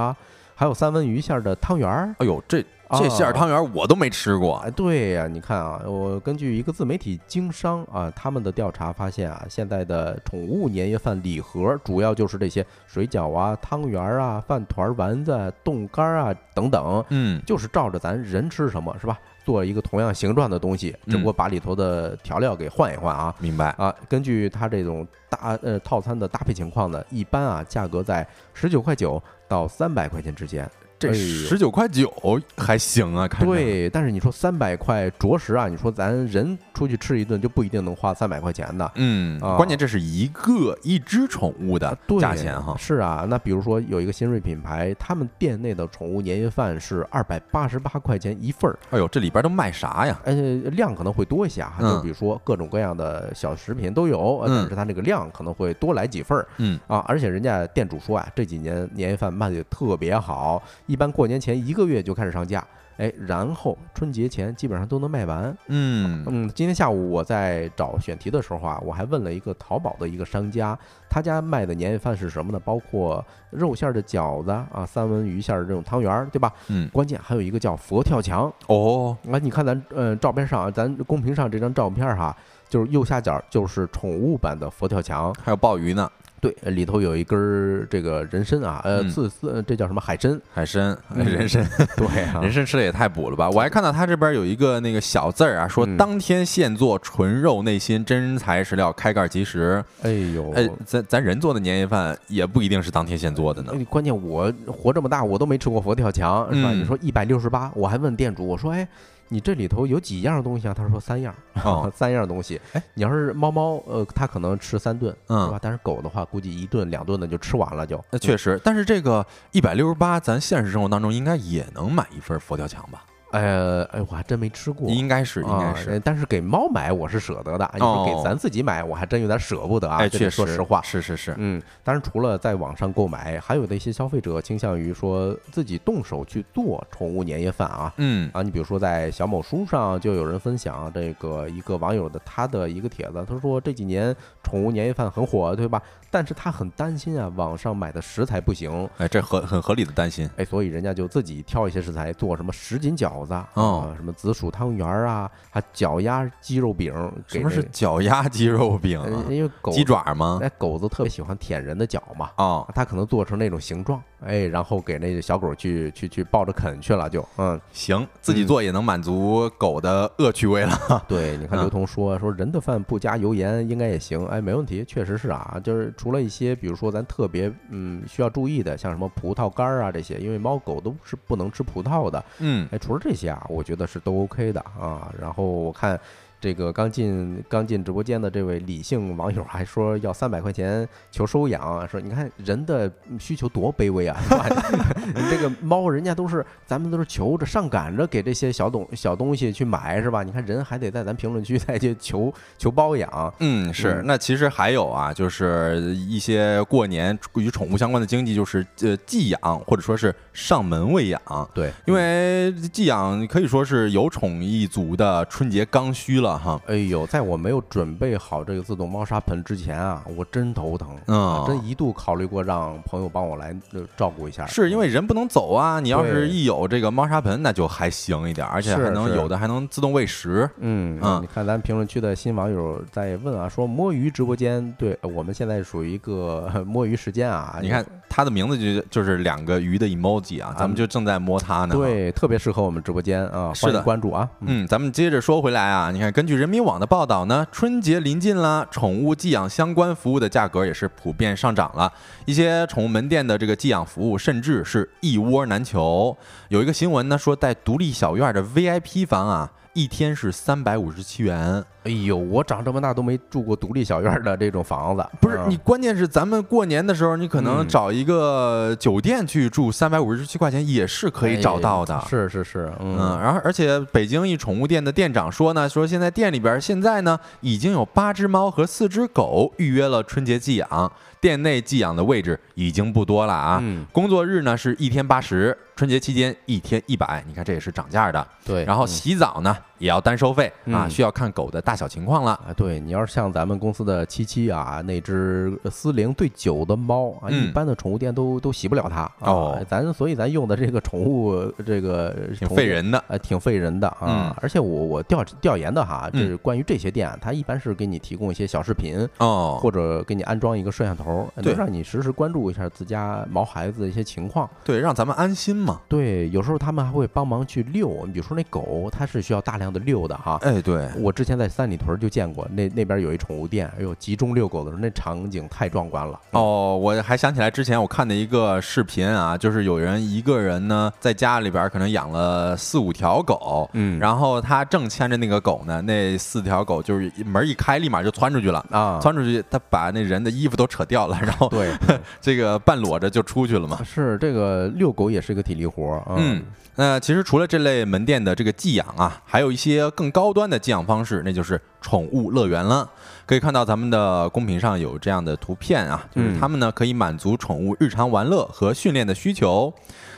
还有三文鱼馅的汤圆儿。哎呦，这这馅汤圆我都没吃过。哎，对呀，你看啊，我根据一个自媒体经商啊，他们的调查发现啊，现在的宠物年夜饭礼盒主要就是这些水饺啊、汤圆啊、饭团、丸子、冻干啊等等。嗯，就是照着咱人吃什么是吧？做一个同样形状的东西，只不过把里头的调料给换一换啊。明白啊？根据它这种搭呃套餐的搭配情况呢，一般啊价格在十九块九到三百块钱之间。这十九块九还行啊，看对，但是你说三百块，着实啊，你说咱人出去吃一顿就不一定能花三百块钱的，嗯，关键这是一个一只宠物的价钱哈。是啊，那比如说有一个新锐品牌，他们店内的宠物年夜饭是二百八十八块钱一份儿。哎呦，这里边都卖啥呀？呃，量可能会多一些啊，就比如说各种各样的小食品都有，但是它这个量可能会多来几份儿。嗯啊，而且人家店主说啊，这几年年夜饭卖的特别好。一般过年前一个月就开始上架，哎，然后春节前基本上都能卖完。嗯嗯，今天下午我在找选题的时候啊，我还问了一个淘宝的一个商家，他家卖的年夜饭是什么呢？包括肉馅的饺子啊，三文鱼馅的这种汤圆，对吧？嗯，关键还有一个叫佛跳墙哦。啊，你看咱呃照片上，咱公屏上这张照片哈，就是右下角就是宠物版的佛跳墙，还有鲍鱼呢。对，里头有一根儿这个人参啊，呃，刺丝，这叫什么海参？海参，人参，对，人参吃的也太补了吧！我还看到他这边有一个那个小字儿啊，说当天现做纯肉内心真材实料，开盖即食。哎呦，哎，咱咱人做的年夜饭也不一定是当天现做的呢。关键我活这么大，我都没吃过佛跳墙，是吧？你说一百六十八，我还问店主，我说，哎。你这里头有几样东西啊？他说三样，三样东西。哎，你要是猫猫，呃，它可能吃三顿，嗯，是吧？但是狗的话，估计一顿两顿的就吃完了，就。那确实，但是这个一百六十八，咱现实生活当中应该也能买一份佛跳墙吧？呃，哎，我还真没吃过，应该是，应该是，但是给猫买我是舍得的，你说给咱自己买，我还真有点舍不得啊。哎，确实，说实话，是是是，嗯。当然，除了在网上购买，还有的一些消费者倾向于说自己动手去做宠物年夜饭啊。嗯啊，你比如说在小某书上就有人分享这个一个网友的他的一个帖子，他说这几年宠物年夜饭很火，对吧？但是他很担心啊，网上买的食材不行。哎，这合很合理的担心。哎，所以人家就自己挑一些食材做什么什锦饺子啊。什么紫薯汤圆啊，还脚丫鸡肉饼？什么是脚丫鸡肉饼？因为狗鸡爪吗？哎，狗子特别喜欢舔人的脚嘛。哦，它可能做成那种形状，哎，然后给那小狗去去去抱着啃去了，就嗯，行，自己做也能满足狗的恶趣味了。对，你看刘同说说人的饭不加油盐应该也行，哎，没问题，确实是啊。就是除了一些，比如说咱特别嗯需要注意的，像什么葡萄干啊这些，因为猫狗都是不能吃葡萄的。嗯，哎，除了这些啊，我觉得。是都 OK 的啊，然后我看。这个刚进刚进直播间的这位李姓网友还说要三百块钱求收养，说你看人的需求多卑微啊！这个猫人家都是咱们都是求着上赶着给这些小东小东西去买是吧？你看人还得在咱评论区 再去求求包养。嗯，是。那其实还有啊，就是一些过年与宠物相关的经济，就是呃寄养或者说是上门喂养。对，因为寄养可以说是有宠一族的春节刚需了。了哈。哎呦，在我没有准备好这个自动猫砂盆之前啊，我真头疼，嗯真一度考虑过让朋友帮我来呃照顾一下。是因为人不能走啊，你要是一有这个猫砂盆，那就还行一点，而且还能有的还能自动喂食。嗯嗯你看咱评论区的新网友在问啊，说摸鱼直播间，对我们现在属于一个 摸鱼时间啊。你看它的名字就就是两个鱼的 emoji 啊，咱们就正在摸它呢。。对，特别适合我们直播间啊，欢是的迎关注啊。嗯，咱们接着说回来啊，你看，根据人民网的报道呢，春节临近了，宠物寄养相关服务的价格也是普遍上涨了。一些宠物门店的这个寄养服务，甚至是一窝难求。有一个新闻呢说，在独立小院的 VIP 房啊，一天是三百五十七元。哎呦，我长这么大都没住过独立小院的这种房子，嗯不是你，关键是咱们过年的时候，你可能嗯找一个酒店去住，三百五十七块钱也是可以找到的。哎是是是，嗯，嗯，然后而且北京一宠物店的店长说呢，说现在店里边现在呢已经有八只猫和四只狗预约了春节寄养，店内寄养的位置已经不多了啊。嗯工作日呢是一天八十，春节期间一天一百，你看这也是涨价的。对，然后嗯洗澡呢也要单收费啊，嗯需要看狗的大小情况了。啊，对你要是像咱们公司的七七啊，那只四零对九的猫啊，嗯一般的宠物店都都洗不了它啊。哦咱所以咱用的这个宠物这个挺费人的。呃，挺费人的啊。嗯而且我我调调研的哈，就嗯是关于这些店，它一般是给你提供一些小视频，哦，或者给你安装一个摄像头，对能让你实时关注一下自家毛孩子的一些情况。对，让咱们安心嘛。对，有时候他们还会帮忙去遛，你比如说那狗，它是需要大量的遛的哈。哎，对，我之前在三里屯就见过，那那边有一宠物店，哎呦，集中遛狗的时候，那场景太壮观了。哦，我还想起来之前我看的一个视频啊，就是有人一个人呢在家里边可能养了四五条狗，嗯，然后他正牵着那个狗呢，那四条狗就是门一开立马就窜出去了。啊，窜出去，他把那人的衣服都扯掉了，然后对，这个半裸着就出去了嘛。是这个遛狗也是一个体力活儿。嗯，那其实除了这类门店的这个寄养啊，还有一些更高端的寄养方式，那就是宠物乐园了。可以看到咱们的公屏上有这样的图片啊，就是嗯他们呢可以满足宠物日常玩乐和训练的需求。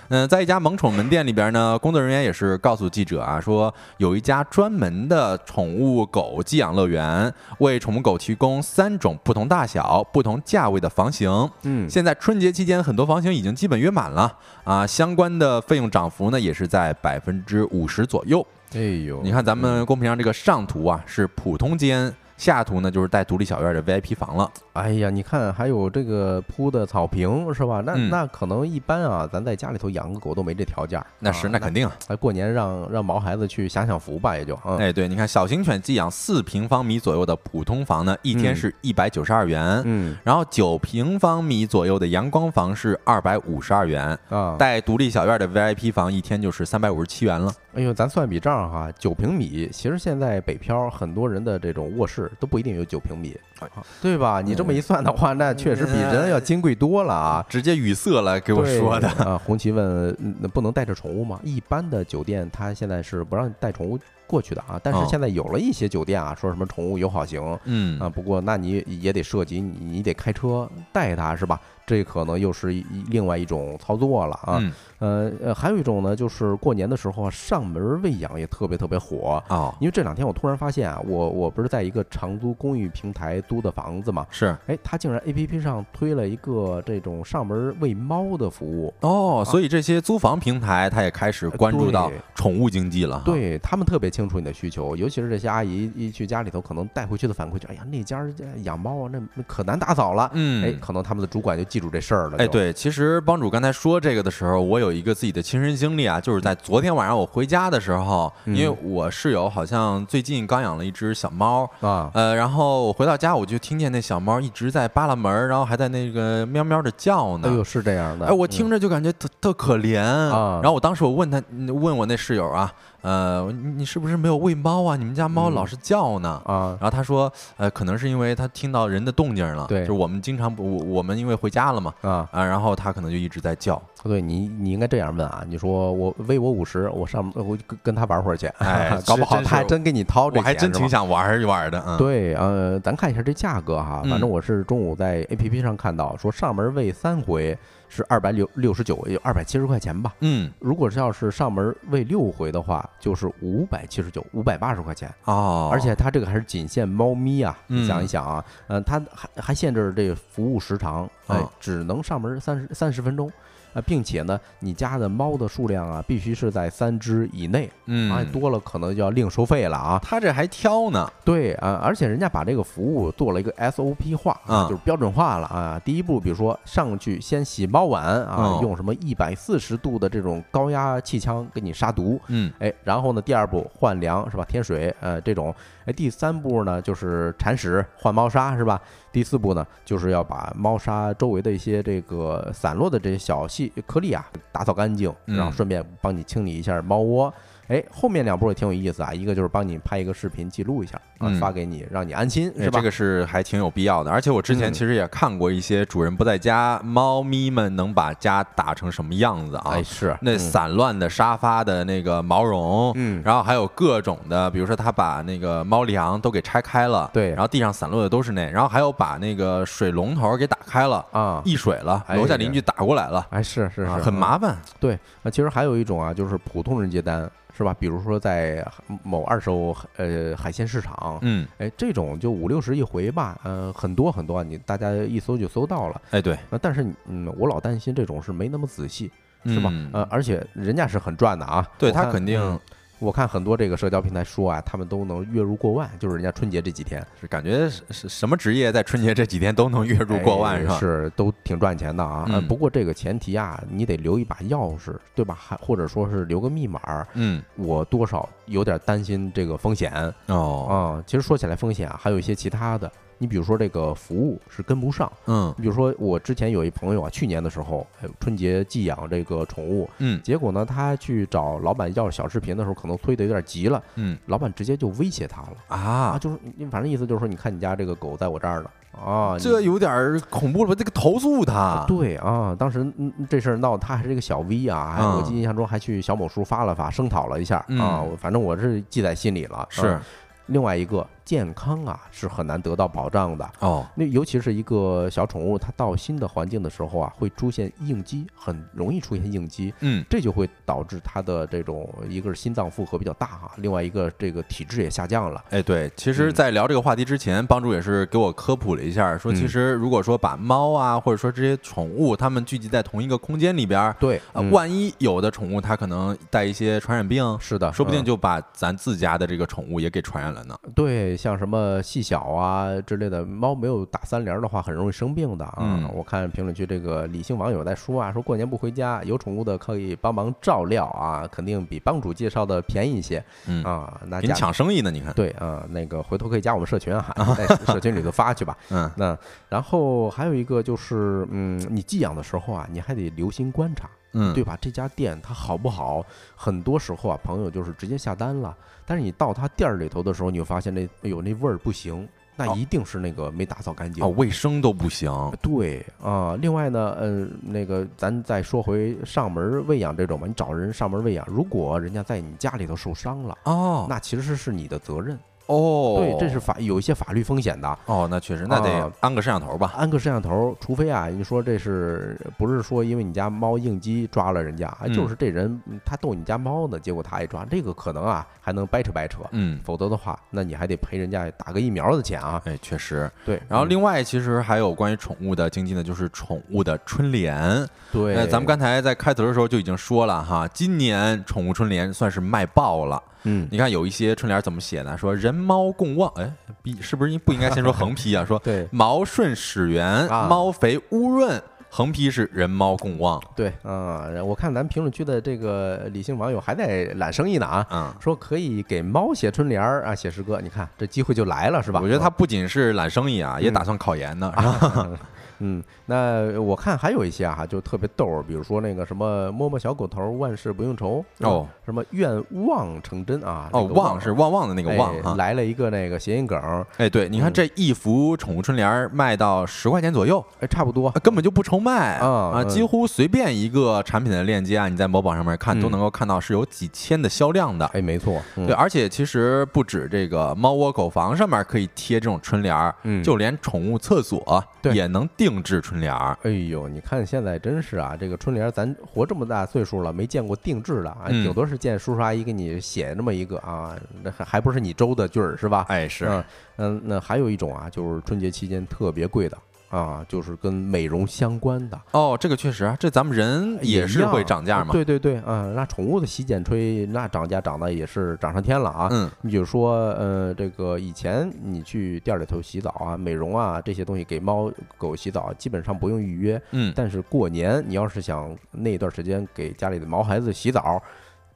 嗯，在一家萌宠门店里边呢，工作人员也是告诉记者啊，说有一家专门的宠物狗寄养乐园，为宠物狗提供三种不同大小、不同价位的房型。嗯，现在春节期间，很多房型已经基本约满了啊，相关的费用涨幅呢也是在百分之五十左右。哎呦，你看咱们公屏上这个上图啊是普通间，下图呢就是带独立小院的 VIP 房了。哎呀，你看还有这个铺的草坪是吧？那、嗯那可能一般啊，咱在家里头养个狗都没这条件。那是啊那肯定啊，还过年让让毛孩子去享享福吧，也就嗯，哎，对，你看小型犬寄养四平方米左右的普通房呢，一天嗯是一百九十二元。嗯然后九平方米左右的阳光房是二百五十二元，啊，带独立小院的 VIP 房一天就是三百五十七元了。哎呦，咱算笔账哈，九平米，其实现在北漂很多人的这种卧室都不一定有九平米，哎对吧？你这么一算的话，那确实比人要金贵多了啊。直接语塞了，给我说的。啊，红旗问，不能带着宠物吗？一般的酒店它现在是不让带宠物过去的啊，但是哦现在有了一些酒店啊，说什么宠物友好型嗯啊，不过那你也得涉及你你得开车带它是吧？这可能又是一另外一种操作了啊。嗯呃呃，还有一种呢，就是过年的时候啊，上门喂养也特别特别火。哦，因为这两天我突然发现啊，我我不是在一个长租公寓平台租的房子嘛，是哎，他竟然 A P P 上推了一个这种上门喂猫的服务。哦，所以这些租房平台他也开始关注到宠物经济了哈。对他们特别清楚你的需求，尤其是这些阿姨一去家里头，可能带回去的反馈就，哎呀，那家养猫啊，那那可难打扫了。嗯，哎，可能他们的主管就记住这事儿了。哎，对，其实帮主刚才说这个的时候，我有一个自己的亲身经历啊，就是在昨天晚上我回家的时候，因为嗯我室友好像最近刚养了一只小猫，啊，呃，然后我回到家我就听见那小猫一直在扒拉门儿，然后还在那个喵喵的叫呢。哎呦，是这样的。哎，我嗯听着就感觉特特可怜啊然后我当时我问他，嗯问我那室友啊，呃，你你是不是没有喂猫啊？你们家猫嗯老是叫呢。啊，然后他说，呃，可能是因为他听到人的动静了，对。就我们经常不，我我们因为回家了嘛，啊，啊，然后他可能就一直在叫，对你，你应该这样问啊，你说我喂我五十，我上我跟跟他玩会儿去，哎 搞不好他还真给你掏这我还真挺想玩一玩的，嗯，对，呃，咱看一下这价格哈，反正嗯我是中午在 A P P 上看到说上门喂三回，是二百六六十九，也就二百七十块钱吧。嗯，如果是要是上门喂六回的话，就是五百七十九，五百八十块钱。哦，而且它这个还是仅限猫咪啊，嗯你想一想啊，嗯、它还还限制这个服务时长，哎、哦只能上门三十三十分钟。啊，并且呢，你家的猫的数量啊，必须是在三只以内，嗯，啊，多了可能就要另收费了啊。他这还挑呢，对啊，而且人家把这个服务做了一个 SOP 化啊就是标准化了啊。第一步，比如说上去先洗猫碗啊哦，用什么一百四十度的这种高压气枪给你杀毒，嗯哎，然后呢，第二步换粮是吧？添水，呃，这种，哎，第三步呢就是铲屎换猫砂是吧？第四步呢就是要把猫砂周围的一些这个散落的这些小细颗粒啊打扫干净，然后嗯顺便帮你清理一下猫窝。哎，后面两步也挺有意思啊，一个就是帮你拍一个视频记录一下啊嗯，发给你，让你安心是吧？哎这个是还挺有必要的。而且我之前嗯其实也看过一些主人不在家，猫咪们能把家打成什么样子啊哎，？是那嗯散乱的沙发的那个毛绒，嗯然后还有各种的，比如说他把那个猫粮都给拆开了，对然后地上散落的都是那，然后还有把那个水龙头给打开了，啊，溢水了，哎楼下邻居打过来了，哎是是很麻烦。对，那其实还有一种啊，就是普通人接单，是吧？比如说在某二手呃海鲜市场，嗯，哎，这种就五六十一回吧，呃，很多很多啊，你大家一搜就搜到了。哎对，那，但是嗯，我老担心这种是没那么仔细，是吧？嗯呃，而且人家是很赚的啊，对他肯定嗯我看很多这个社交平台说啊，他们都能月入过万，就是人家春节这几天是感觉是是什么职业在春节这几天都能月入过万哎是吧？是 都挺赚钱的啊。不过这个前提啊，你得留一把钥匙，对吧？还或者说是留个密码。嗯我多少有点担心这个风险。哦。啊、哦其实说起来风险啊，还有一些其他的。你比如说这个服务是跟不上，嗯。你比如说我之前有一朋友啊，去年的时候，哎春节寄养这个宠物，嗯。结果呢，他去找老板要小视频的时候，可能催得有点急了，嗯。老板直接就威胁他了。啊，啊，就是你反正意思就是说，你看你家这个狗在我这儿呢啊，这有点儿恐怖了吧？这个投诉他，对啊，当时嗯这事儿闹，他还是一个小 V 啊，还我记印象中还去小某书发了发，声讨了一下啊，反正我是记在心里了。是嗯另外一个健康啊，是很难得到保障的。哦，那尤其是一个小宠物，它到新的环境的时候啊，会出现应激，很容易出现应激，嗯这就会导致它的这种一个是心脏负荷比较大哈，另外一个这个体质也下降了。哎，对，其实，嗯在聊这个话题之前，帮主也是给我科普了一下，说其嗯实如果说把猫啊，或者说这些宠物，它们聚集在同一个空间里边儿，对，呃，嗯万一有的宠物它可能带一些传染病，是的，嗯说不定就把咱自家的这个宠物也给传染了呢。对，像什么细小啊之类的，猫没有打三联儿的话，很容易生病的啊。嗯我看评论区这个理性网友在说啊，说过年不回家，有宠物的可以帮忙照料啊，肯定比帮主介绍的便宜一些嗯，啊。那给你加抢生意呢，你看，对啊，那个回头可以加我们社群啊，在社群里头发去吧。嗯那然后还有一个就是，嗯，你寄养的时候啊，你还得留心观察。嗯，对吧？这家店它好不好？很多时候啊，朋友就是直接下单了，但是你到他店儿里头的时候，你会发现那哎呦那味儿不行，那哦一定是那个没打扫干净。哦，卫生都不行，对啊，另外呢，呃，那个咱再说回上门喂养这种吧，你找人上门喂养，如果人家在你家里头受伤了，哦，那其实是你的责任。哦，对，这是法有一些法律风险的。哦，那确实，那得啊安个摄像头吧？安个摄像头，除非啊，你说这是不是说因为你家猫应激抓了人家，就是这人嗯他逗你家猫呢，结果他一抓，这个可能啊还能掰扯掰扯，嗯，否则的话，那你还得赔人家打个疫苗的钱啊。哎，确实。对，然后嗯另外，其实还有关于宠物的经济呢，就是宠物的春联。对，呃，咱们刚才在开头的时候就已经说了哈，今年宠物春联算是卖爆了。嗯，你看有一些春联怎么写呢？说人猫共旺，哎，必是不是不应该先说横批啊？说对毛顺始源，啊猫肥乌润。横批是人猫共旺。对，嗯，我看咱评论区的这个理性网友还在揽生意呢啊，嗯，说可以给猫写春联儿啊，写诗歌，你看这机会就来了是吧？我觉得他不仅是揽生意啊，也嗯打算考研呢。嗯，那我看还有一些啊，就特别逗，比如说那个什么摸摸小狗头，万事不用愁哦，什么愿望成真啊，哦，望是旺旺的那个旺哎哈。来了一个那个谐音梗儿，哎，对，你看嗯。这一幅宠物春联儿卖到十块钱左右，哎，差不多。啊，根本就不愁卖啊啊！嗯。几乎随便一个产品的链接啊，你在某宝上面看都嗯。能够看到是有几千的销量的。哎，没错，嗯。对，，而且其实不止这个猫窝、狗房上面可以贴这种春联儿，嗯。就连宠物厕所也能定制春联儿。哎呦，你看现在真是啊，这个春联，咱活这么大岁数了，没见过定制的啊，嗯。顶多是见叔叔阿姨给你写那么一个啊，那还还不是你周的句儿是吧？哎，是，嗯嗯，那还有一种啊，就是春节期间特别贵的啊，就是跟美容相关的，哦，这个确实啊，这咱们人也是会涨价嘛。对对对，啊，那宠物的洗剪吹那涨价涨的也是涨上天了啊。嗯，你比如说，呃，这个以前你去店里头洗澡啊、美容啊这些东西，给猫狗洗澡基本上不用预约。嗯，但是过年你要是想那段时间给家里的毛孩子洗澡，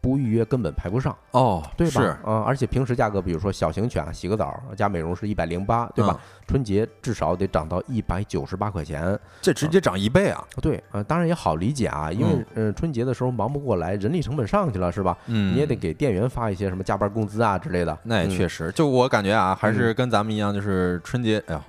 不预约根本排不上，哦，对吧？是，啊、而且平时价格，比如说小型犬啊洗个澡加美容是一百零八，对吧？春节至少得涨到一百九十八块钱。这直接涨一倍啊。对，呃，当然也好理解啊，因为呃春节的时候忙不过来，人力成本上去了，是吧？嗯，你也得给店员发一些什么加班工资啊之类的。那也嗯确实，就我感觉啊，还是跟咱们一样，就是春节，哎呦。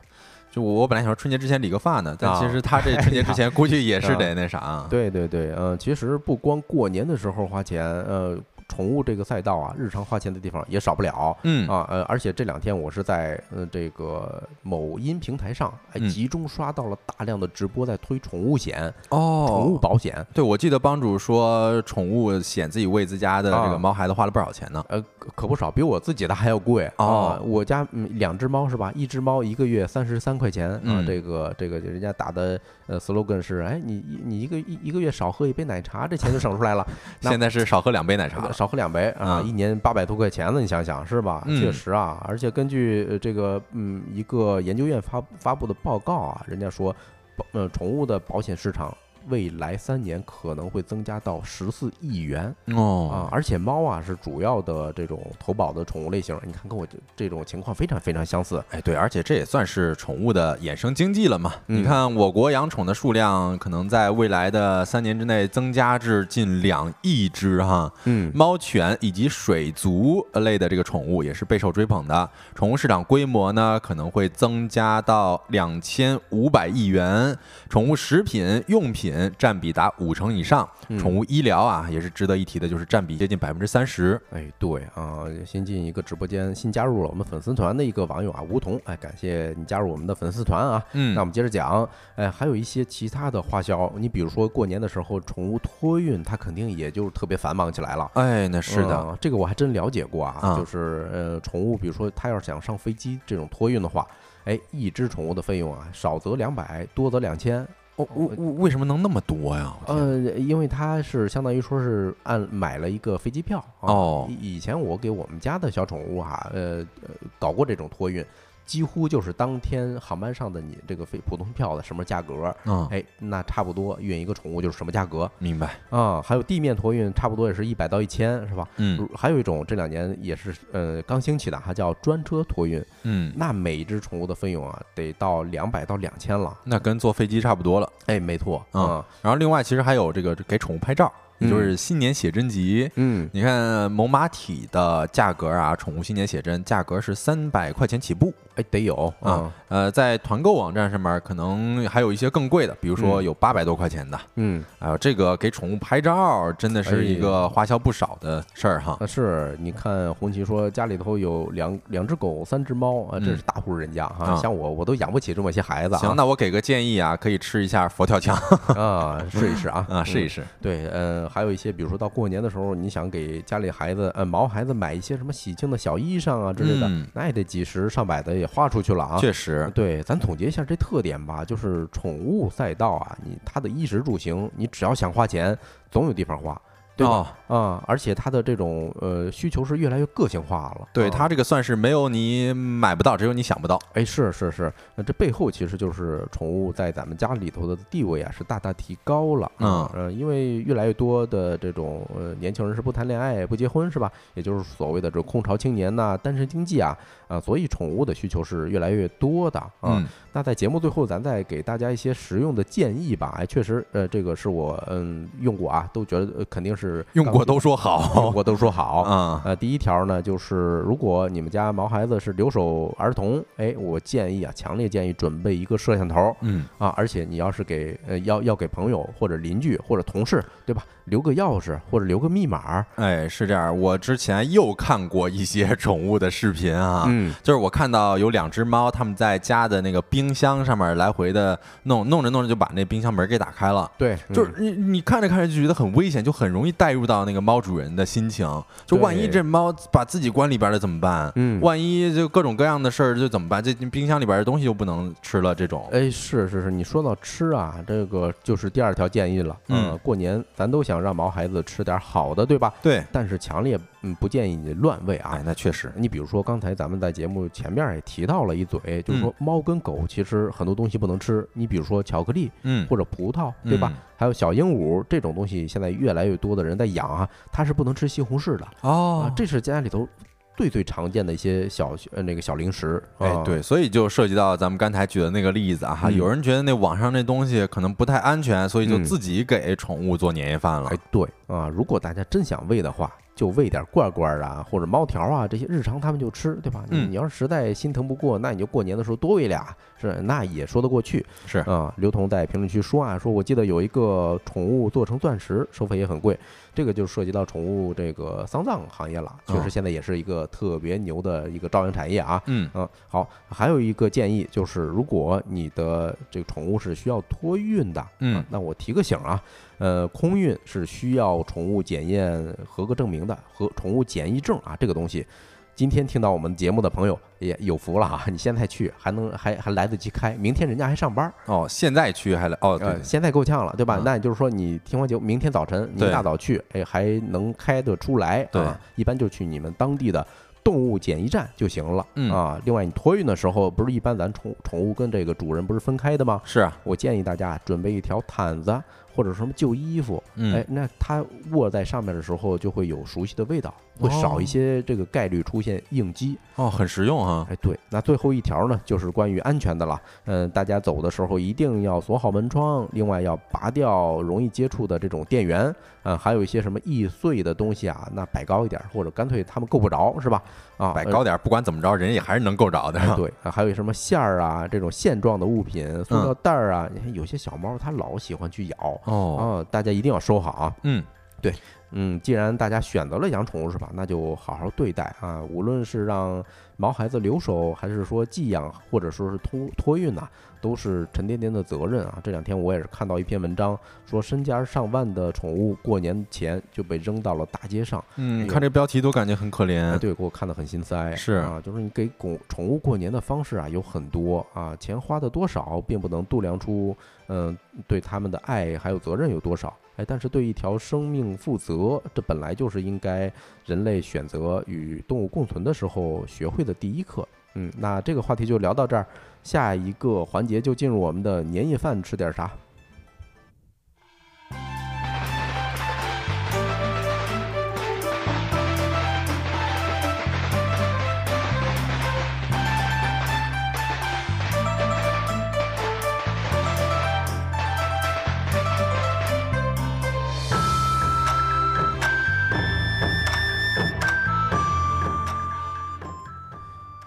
就我本来想说春节之前理个发呢，但啊其实他这春节之前 估计也是啊。得那啥啊。对对对，呃，其实不光过年的时候花钱，呃，宠物这个赛道啊，日常花钱的地方也少不了。嗯啊，呃，而且这两天我是在呃这个某音平台上，哎，嗯集中刷到了大量的直播在推宠物险、哦，宠物保险，对，我记得帮主说宠物险自己为自家的这个猫孩子花了不少钱呢。呃，可可不少，比我自己的还要贵哦啊！我家嗯两只猫是吧？一只猫一个月三十三块钱啊，嗯这个这个人家打的呃 slogan 是，哎，你你一个一一个月少喝一杯奶茶，这钱就省出来了。现在是少喝两杯奶茶了。少喝两杯啊，嗯一年八百多块钱了，你想想是吧？嗯确实啊，而且根据呃这个嗯一个研究院发发布的报告啊，人家说，保呃宠物的保险市场未来三年可能会增加到十四亿元哦啊哦，，而且猫啊是主要的这种投保的宠物类型，你看跟我这这种情况非常非常相似。哎，对，而且这也算是宠物的衍生经济了嘛。嗯你看，我国养宠的数量可能在未来的三年之内增加至近两亿只哈。嗯猫犬以及水族类的这个宠物也是备受追捧的，宠物市场规模呢可能会增加到两千五百亿元，宠物食品用品占比达五成以上，嗯宠物医疗啊也是值得一提的，就是占比接近百分之三十。哎，对啊，新进一个直播间，新加入了我们粉丝团的一个网友啊，梧桐，哎，感谢你加入我们的粉丝团啊。嗯那我们接着讲，哎，还有一些其他的花销，你比如说过年的时候，宠物托运，它肯定也就特别繁忙起来了。哎，那是的，嗯这个我还真了解过啊，啊就是呃，宠物，比如说它要是想上飞机这种托运的话，哎，一只宠物的费用啊，少则两百，多则两千。哦，为为为什么能那么多呀？呃，因为它是相当于说是按买了一个飞机票啊哦以以前我给我们家的小宠物哈、呃呃，搞过这种托运，几乎就是当天航班上的你这个飞普通票的什么价格，嗯，哎，那差不多运一个宠物就是什么价格明白，啊。还有地面托运，差不多也是一百到一千，是吧？嗯还有一种这两年也是呃刚兴起的，还叫专车托运，嗯，那每一只宠物的费用啊得到两百到两千了。那跟坐飞机差不多了。哎，没错，嗯啊，然后另外其实还有这个给宠物拍照，也就是新年写真集。嗯，你看猛犸体的价格啊，宠物新年写真价格是三百块钱起步哎，得有啊，呃，在团购网站上面可能还有一些更贵的，比如说嗯有八百多块钱的。嗯，哎呦，这个给宠物拍照真的是一个花销不少的事儿哈。啊，是，你看红旗说家里头有两两只狗，三只猫啊，这嗯是大户人家哈。啊像我，我都养不起这么些孩子啊。行，那我给个建议啊，可以吃一下佛跳墙啊，试一试啊 啊，试一试。试。对，呃，还有一些，比如说到过年的时候，你想给家里孩子，呃，毛孩子买一些什么喜庆的小衣裳啊之类的，嗯。那也得几十上百的也花出去了啊。确实，对，咱总结一下这特点吧，就是宠物赛道啊，你它的衣食住行，你只要想花钱，总有地方花，对吧？哦，啊，而且它的这种呃需求是越来越个性化了。啊对它这个算是没有你买不到，只有你想不到。哎，是是是，那这背后其实就是宠物在咱们家里头的地位啊，是大大提高了。嗯呃，因为越来越多的这种呃年轻人是不谈恋爱、不结婚，是吧？也就是所谓的这种空巢青年呐、单身经济啊，啊，所以宠物的需求是越来越多的啊。嗯那在节目最后，咱再给大家一些实用的建议吧。哎，确实，呃，这个是我嗯用过啊，都觉得呃肯定是是用过都说好用好过都说好。啊，呃，第一条呢，就是如果你们家毛孩子是留守儿童，哎，我建议啊，强烈建议准备一个摄像头嗯，啊，而且你要是给呃要要给朋友或者邻居或者同事，对吧？留个钥匙或者留个密码，哎，是这样。我之前又看过一些 宠物的视频啊，嗯，就是我看到有两只猫，它们在家的那个冰箱上面来回的弄，弄着弄着就把那冰箱门给打开了。对，就是你你看着看着就觉得很危险，就很容易带入到那个猫主人的心情。就万一这猫把自己关里边了怎么办？嗯万一就各种各样的事儿就怎么办？这冰箱里边的东西又不能吃了，这种。哎，是是是，你说到吃啊，这个就是第二条建议了。嗯呃过年咱都想让毛孩子吃点好的，对吧？对，但是强烈嗯不建议你乱喂啊哎，。那确实。你比如说，刚才咱们在节目前面也提到了一嘴，就是说猫跟狗其实很多东西不能吃。你比如说巧克力嗯，或者葡萄，对吧？嗯还有小鹦鹉这种东西，现在越来越多的人在养啊，它是不能吃西红柿的哦啊，这是家里头最最常见的一些小呃那个小零食。啊，哎对，所以就涉及到咱们刚才举的那个例子啊，哈，嗯有人觉得那网上那东西可能不太安全，所以就嗯自己给宠物做年夜饭了哎。，对啊，如果大家真想喂的话，就喂点罐罐啊，或者猫条啊，这些日常他们就吃，对吧？嗯你要是实在心疼不过，那你就过年的时候多喂俩，是那也说得过去是，啊。刘同在评论区说啊，说我记得有一个宠物做成钻石，收费也很贵，这个就涉及到宠物这个丧葬行业了，确哦实现在也是一个特别牛的一个朝阳产业啊。嗯，嗯，好，还有一个建议就是，如果你的这个宠物是需要托运的，嗯啊那我提个醒啊，呃，空运是需要宠物检验合格证明的，和宠物检疫证啊，这个东西。今天听到我们节目的朋友也有福了哈，你现在去还能还还来得及开，明天人家还上班，哦，现在去还来哦，对。呃，，现在够呛了，对吧？嗯。那也就是说，你听完节目，明天早晨你一大早去，哎，还能开得出来，对。啊，一般就去你们当地的动物检疫站就行了，嗯。啊。另外，你托运的时候，不是一般咱宠宠物跟这个主人不是分开的吗？是啊，我建议大家准备一条毯子或者什么旧衣服，嗯，哎，那它卧在上面的时候就会有熟悉的味道，会少一些这个概率出现应激。哦，很实用哈。哎，对，那最后一条呢，就是关于安全的了。嗯、大家走的时候一定要锁好门窗，另外要拔掉容易接触的这种电源，嗯、还有一些什么易碎的东西啊，那摆高一点，或者干脆他们够不着，是吧？啊，呃摆高点儿，不管怎么着，人也还是能够着的。哎，对，啊还有什么线儿啊，这种线状的物品，塑料袋儿啊，你看有些小猫它老喜欢去咬，哦，啊，大家一定要收好啊。嗯，嗯，既然大家选择了养宠物是吧，那就好好对待啊。无论是让毛孩子留守，还是说寄养，或者说是托托运呐、都是沉甸甸的责任啊。这两天我也是看到一篇文章，说身家上万的宠物过年前就被扔到了大街上。嗯，哎呦看这标题都感觉很可哎，怜。对，给我看得很心塞。是啊，就是你给宠宠物过年的方式啊有很多啊，钱花的多少并不能度量出，嗯、对他们的爱还有责任有多少。但是对一条生命负责，这本来就是应该人类选择与动物共存的时候学会的第一课。嗯，那这个话题就聊到这儿，下一个环节就进入我们的年夜饭吃点啥。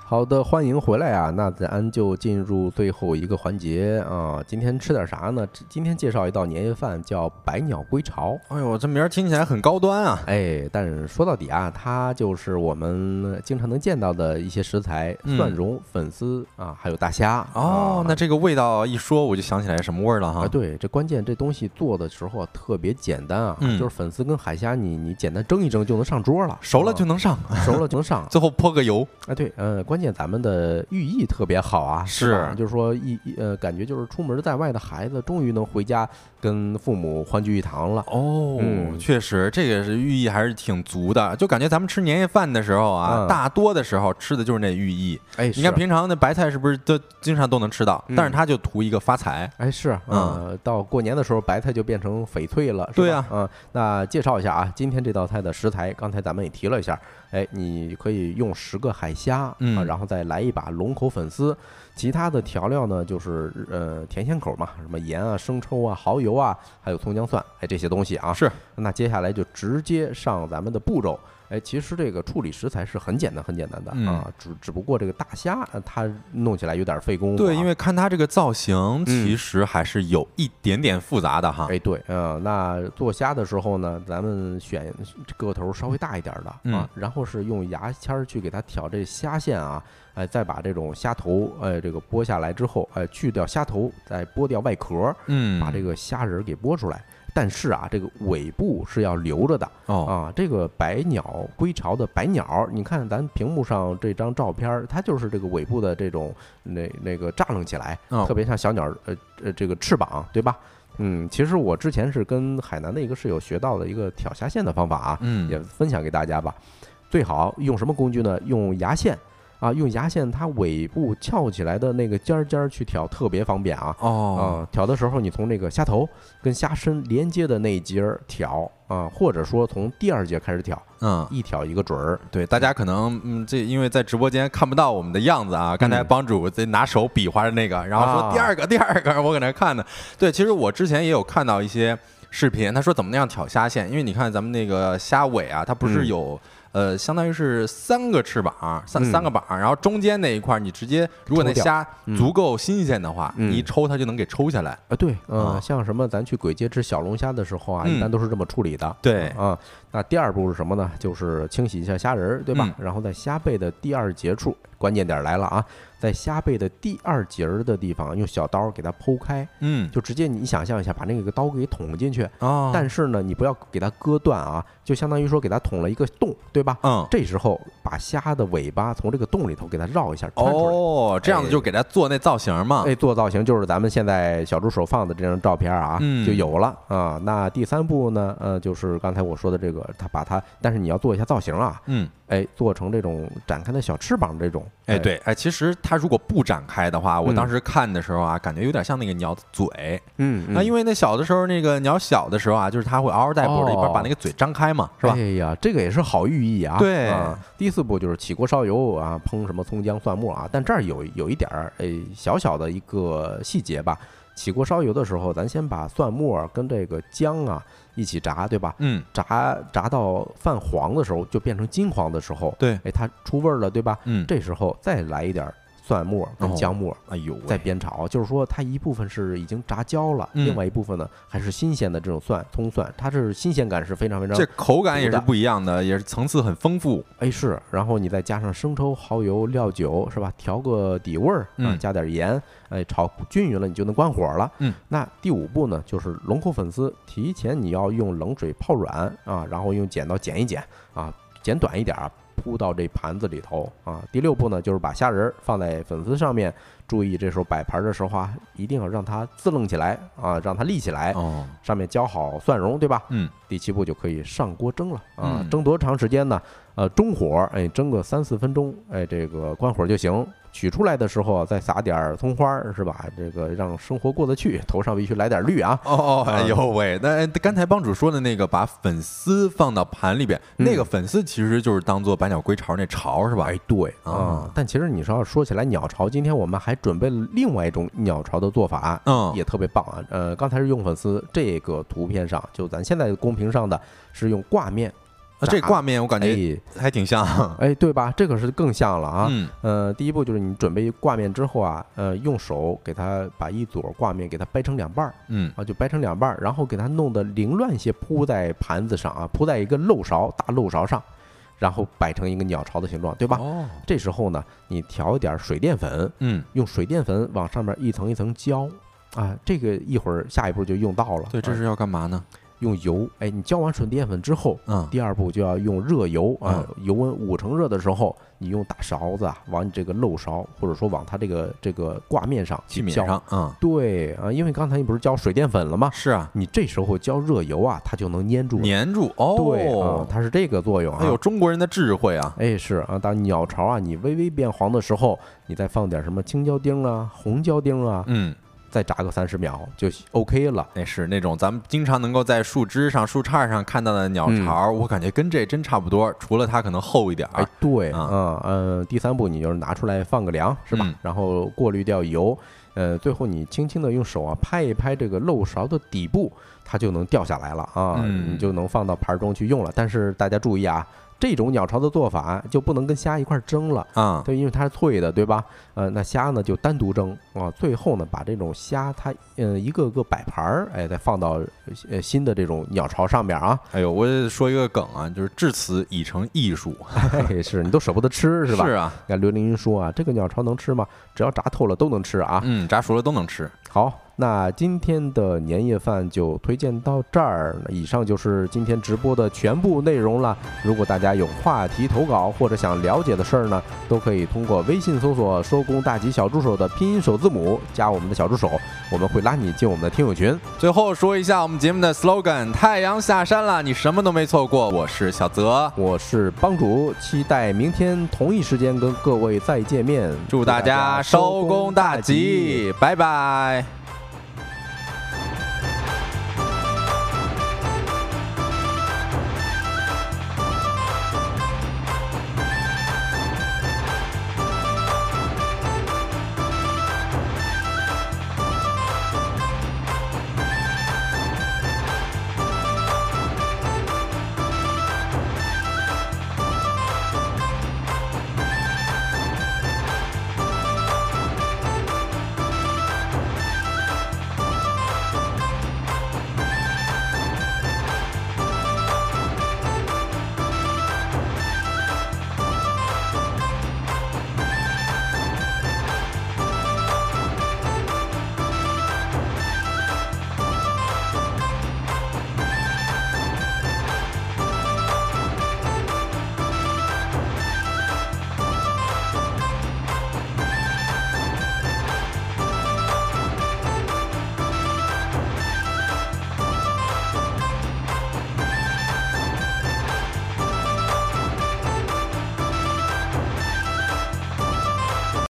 好的，欢迎回来啊！那咱就进入最后一个环节啊。今天吃点啥呢？今天介绍一道年夜饭，叫百鸟归巢。哎呦，这名儿听起来很高端啊。哎，但是说到底啊，它就是我们经常能见到的一些食材：嗯蒜蓉、粉丝啊，还有大虾。哦啊，那这个味道一说，我就想起来什么味儿了啊，哈。对，这关键这东西做的时候啊特别简单啊，嗯就是粉丝跟海虾你，你简单蒸一蒸就能上桌了，熟了就啊能上，熟了就能上。最后泼个油。哎，对，呃，关键咱们的寓意特别好啊，是吧就是说一一呃，感觉就是出门在外的孩子终于能回家跟父母欢聚一堂了。哦嗯确实，这个是寓意还是挺足的。就感觉咱们吃年夜饭的时候啊，嗯大多的时候吃的就是那寓意。哎，你看平常那白菜是不是都经常都能吃到？嗯但是它就图一个发财。哎，是，嗯呃，到过年的时候，白菜就变成翡翠了，对呀嗯，那介绍一下啊，今天这道菜的食材，刚才咱们也提了一下，哎，你可以用十个海虾，嗯啊，然后再来一把龙口粉丝，其他的调料呢，就是呃甜咸口嘛，什么盐啊、生抽啊、蚝油啊，还有葱姜蒜，哎这些东西啊。是。那接下来就直接上咱们的步骤。哎，其实这个处理食材是很简单、很简单的啊，只只不过这个大虾它弄起来有点费工。对，因为看它这个造型，其实还是有一点点复杂的哈。哎，对，嗯，那做虾的时候呢，咱们选个头稍微大一点的啊，然后是用牙签去给它挑这虾线啊。哎，再把这种虾头，哎，这个剥下来之后，哎，去掉虾头，再剥掉外壳，嗯，把这个虾仁给剥出来。但是啊，这个尾部是要留着的哦啊。这个百鸟归巢的百鸟，你看咱屏幕上这张照片，它就是这个尾部的这种那那个炸楞起来，特别像小鸟呃呃这个翅膀，对吧？嗯，其实我之前是跟海南的一个室友学到的一个挑虾线的方法啊，嗯，也分享给大家吧。最好用什么工具呢？用牙线。啊，用牙线它尾部翘起来的那个尖儿尖儿去挑，特别方便啊！哦，啊，挑的时候你从那个虾头跟虾身连接的那一节儿挑啊，或者说从第二节开始挑，嗯，一挑一个准儿。对，大家可能嗯，这因为在直播间看不到我们的样子啊，刚才帮主在拿手比划着那个，然后说第二个，第二个，我搁那看呢。对，其实我之前也有看到一些视频，他说怎么那样挑虾线，因为你看咱们那个虾尾啊，它不是有。呃，相当于是三个翅膀，三三个膀，然后中间那一块你直接，如果那虾足够新鲜的话，你一抽它就能给抽下来。啊，对，嗯，像什么咱去簋街吃小龙虾的时候啊，一般都是这么处理的。对，啊，那第二步是什么呢？就是清洗一下虾仁儿，对吧？然后在虾背的第二节处，关键点来了啊。在虾背的第二节儿的地方，用小刀给它剖开，嗯，就直接你想象一下，把那个刀给捅进去啊。但是呢，你不要给它割断啊，就相当于说给它捅了一个洞，对吧？嗯，这时候把虾的尾巴从这个洞里头给它绕一下，穿出来。哦，这样子就给它做那造型嘛。哎，做造型就是咱们现在小助手放的这张照片啊，就有了啊。那第三步呢，呃，就是刚才我说的这个，它把它，但是你要做一下造型啊，嗯。哎，做成这种展开的小翅膀这种，哎，对，哎，其实它如果不展开的话，我当时看的时候啊，感觉有点像那个鸟的嘴，嗯，那因为那小的时候那个鸟小的时候啊，就是它会嗷嗷待哺，一边把那个嘴张开嘛，是吧？哎呀，这个也是好寓意啊。对，第四步就是起锅烧油啊，烹什么葱姜蒜末啊，但这儿有有一点儿哎小小的一个细节吧，起锅烧油的时候，咱先把蒜末跟这个姜啊。一起炸，对吧？嗯，炸炸到泛黄的时候，就变成金黄的时候，对，哎，它出味儿了，对吧？嗯，这时候再来一点。蒜末跟姜末，哎呦，在煸炒，就是说它一部分是已经炸焦了，另外一部分呢还是新鲜的这种蒜葱蒜，它是新鲜感是非常非常，这口感也是不一样的，也是层次很丰富。哎是，然后你再加上生抽、蚝油、料酒，是吧？调个底味儿啊，加点盐，哎，炒均匀了，你就能关火了。嗯，那第五步呢，就是龙口粉丝，提前你要用冷水泡软啊，然后用剪刀剪一剪啊，剪短一点啊。铺到这盘子里头啊！第六步呢，就是把虾仁放在粉丝上面，注意这时候摆盘的时候啊，一定要让它自楞起来啊，让它立起来。哦，上面浇好蒜蓉，对吧？嗯。第七步就可以上锅蒸了啊！蒸多长时间呢？呃，中火，哎，蒸个三四分钟，哎，这个关火就行。取出来的时候再撒点葱花，是吧？这个让生活过得去，头上必须来点绿啊！哦哦，哎呦喂，那刚才帮主说的那个，把粉丝放到盘里边，那个粉丝其实就是当做百鸟归巢那巢，是吧？哎，对啊。但其实你说要说起来鸟巢，今天我们还准备了另外一种鸟巢的做法，嗯，也特别棒啊。呃，刚才是用粉丝，这个图片上就咱现在公屏上的是用挂面。这挂面我感觉还挺像，哎，对吧？这可是更像了啊。嗯，呃，第一步就是你准备挂面之后啊，呃，用手给它把一撮挂面给它掰成两半儿，嗯，啊，就掰成两半儿，然后给它弄得凌乱些铺在盘子上啊，铺在一个漏勺大漏勺上，然后摆成一个鸟巢的形状，对吧？哦，这时候呢，你调一点水淀粉，嗯，用水淀粉往上面一层一层浇，啊，这个一会儿下一步就用到了。对，这是要干嘛呢？用油，哎，你浇完水淀粉之后，嗯，第二步就要用热油啊，油温五成热的时候，你用大勺子啊，往你这个漏勺，或者说往它这个这个挂面上去浇，嗯，对啊，因为刚才你不是浇水淀粉了吗？是啊，你这时候浇热油啊，它就能粘住，粘住，哦，对啊，它是这个作用啊，还有中国人的智慧啊，哎，是啊，当鸟巢啊，你微微变黄的时候，你再放点什么青椒丁啊、红椒丁啊，嗯。再炸个三十秒就 OK 了。那是那种咱们经常能够在树枝上、树杈上看到的鸟巢，我感觉跟这真差不多，除了它可能厚一点儿。哎，对，嗯嗯呃，第三步你就是拿出来放个凉，是吧？嗯然后过滤掉油，呃，最后你轻轻的用手啊拍一拍这个漏勺的底部，它就能掉下来了啊，嗯你就能放到盘中去用了。但是大家注意啊，这种鸟巢的做法就不能跟虾一块儿蒸了。啊，对，因为它是脆的，对吧？呃，那虾呢就单独蒸啊，最后呢把这种虾它呃一个个摆盘儿，哎，再放到呃新的这种鸟巢上面啊，哎呦，我也说一个梗啊，就是至此已成艺术，嘿，是你都舍不得吃是吧？是啊，那刘凌云说啊，这个鸟巢能吃吗？只要炸透了都能吃啊。嗯，炸熟了都能吃。好，那今天的年夜饭就推荐到这儿。以上就是今天直播的全部内容了。如果大家有话题投稿或者想了解的事儿呢，都可以通过微信搜索“收工大吉小助手”的拼音首字母加我们的小助手，我们会拉你进我们的听友群。最后说一下我们节目的 slogan：太阳下山了，你什么都没错过。我是小泽，我是帮主，期待明天同一时间跟各位再见面。祝大家收工大吉，拜拜。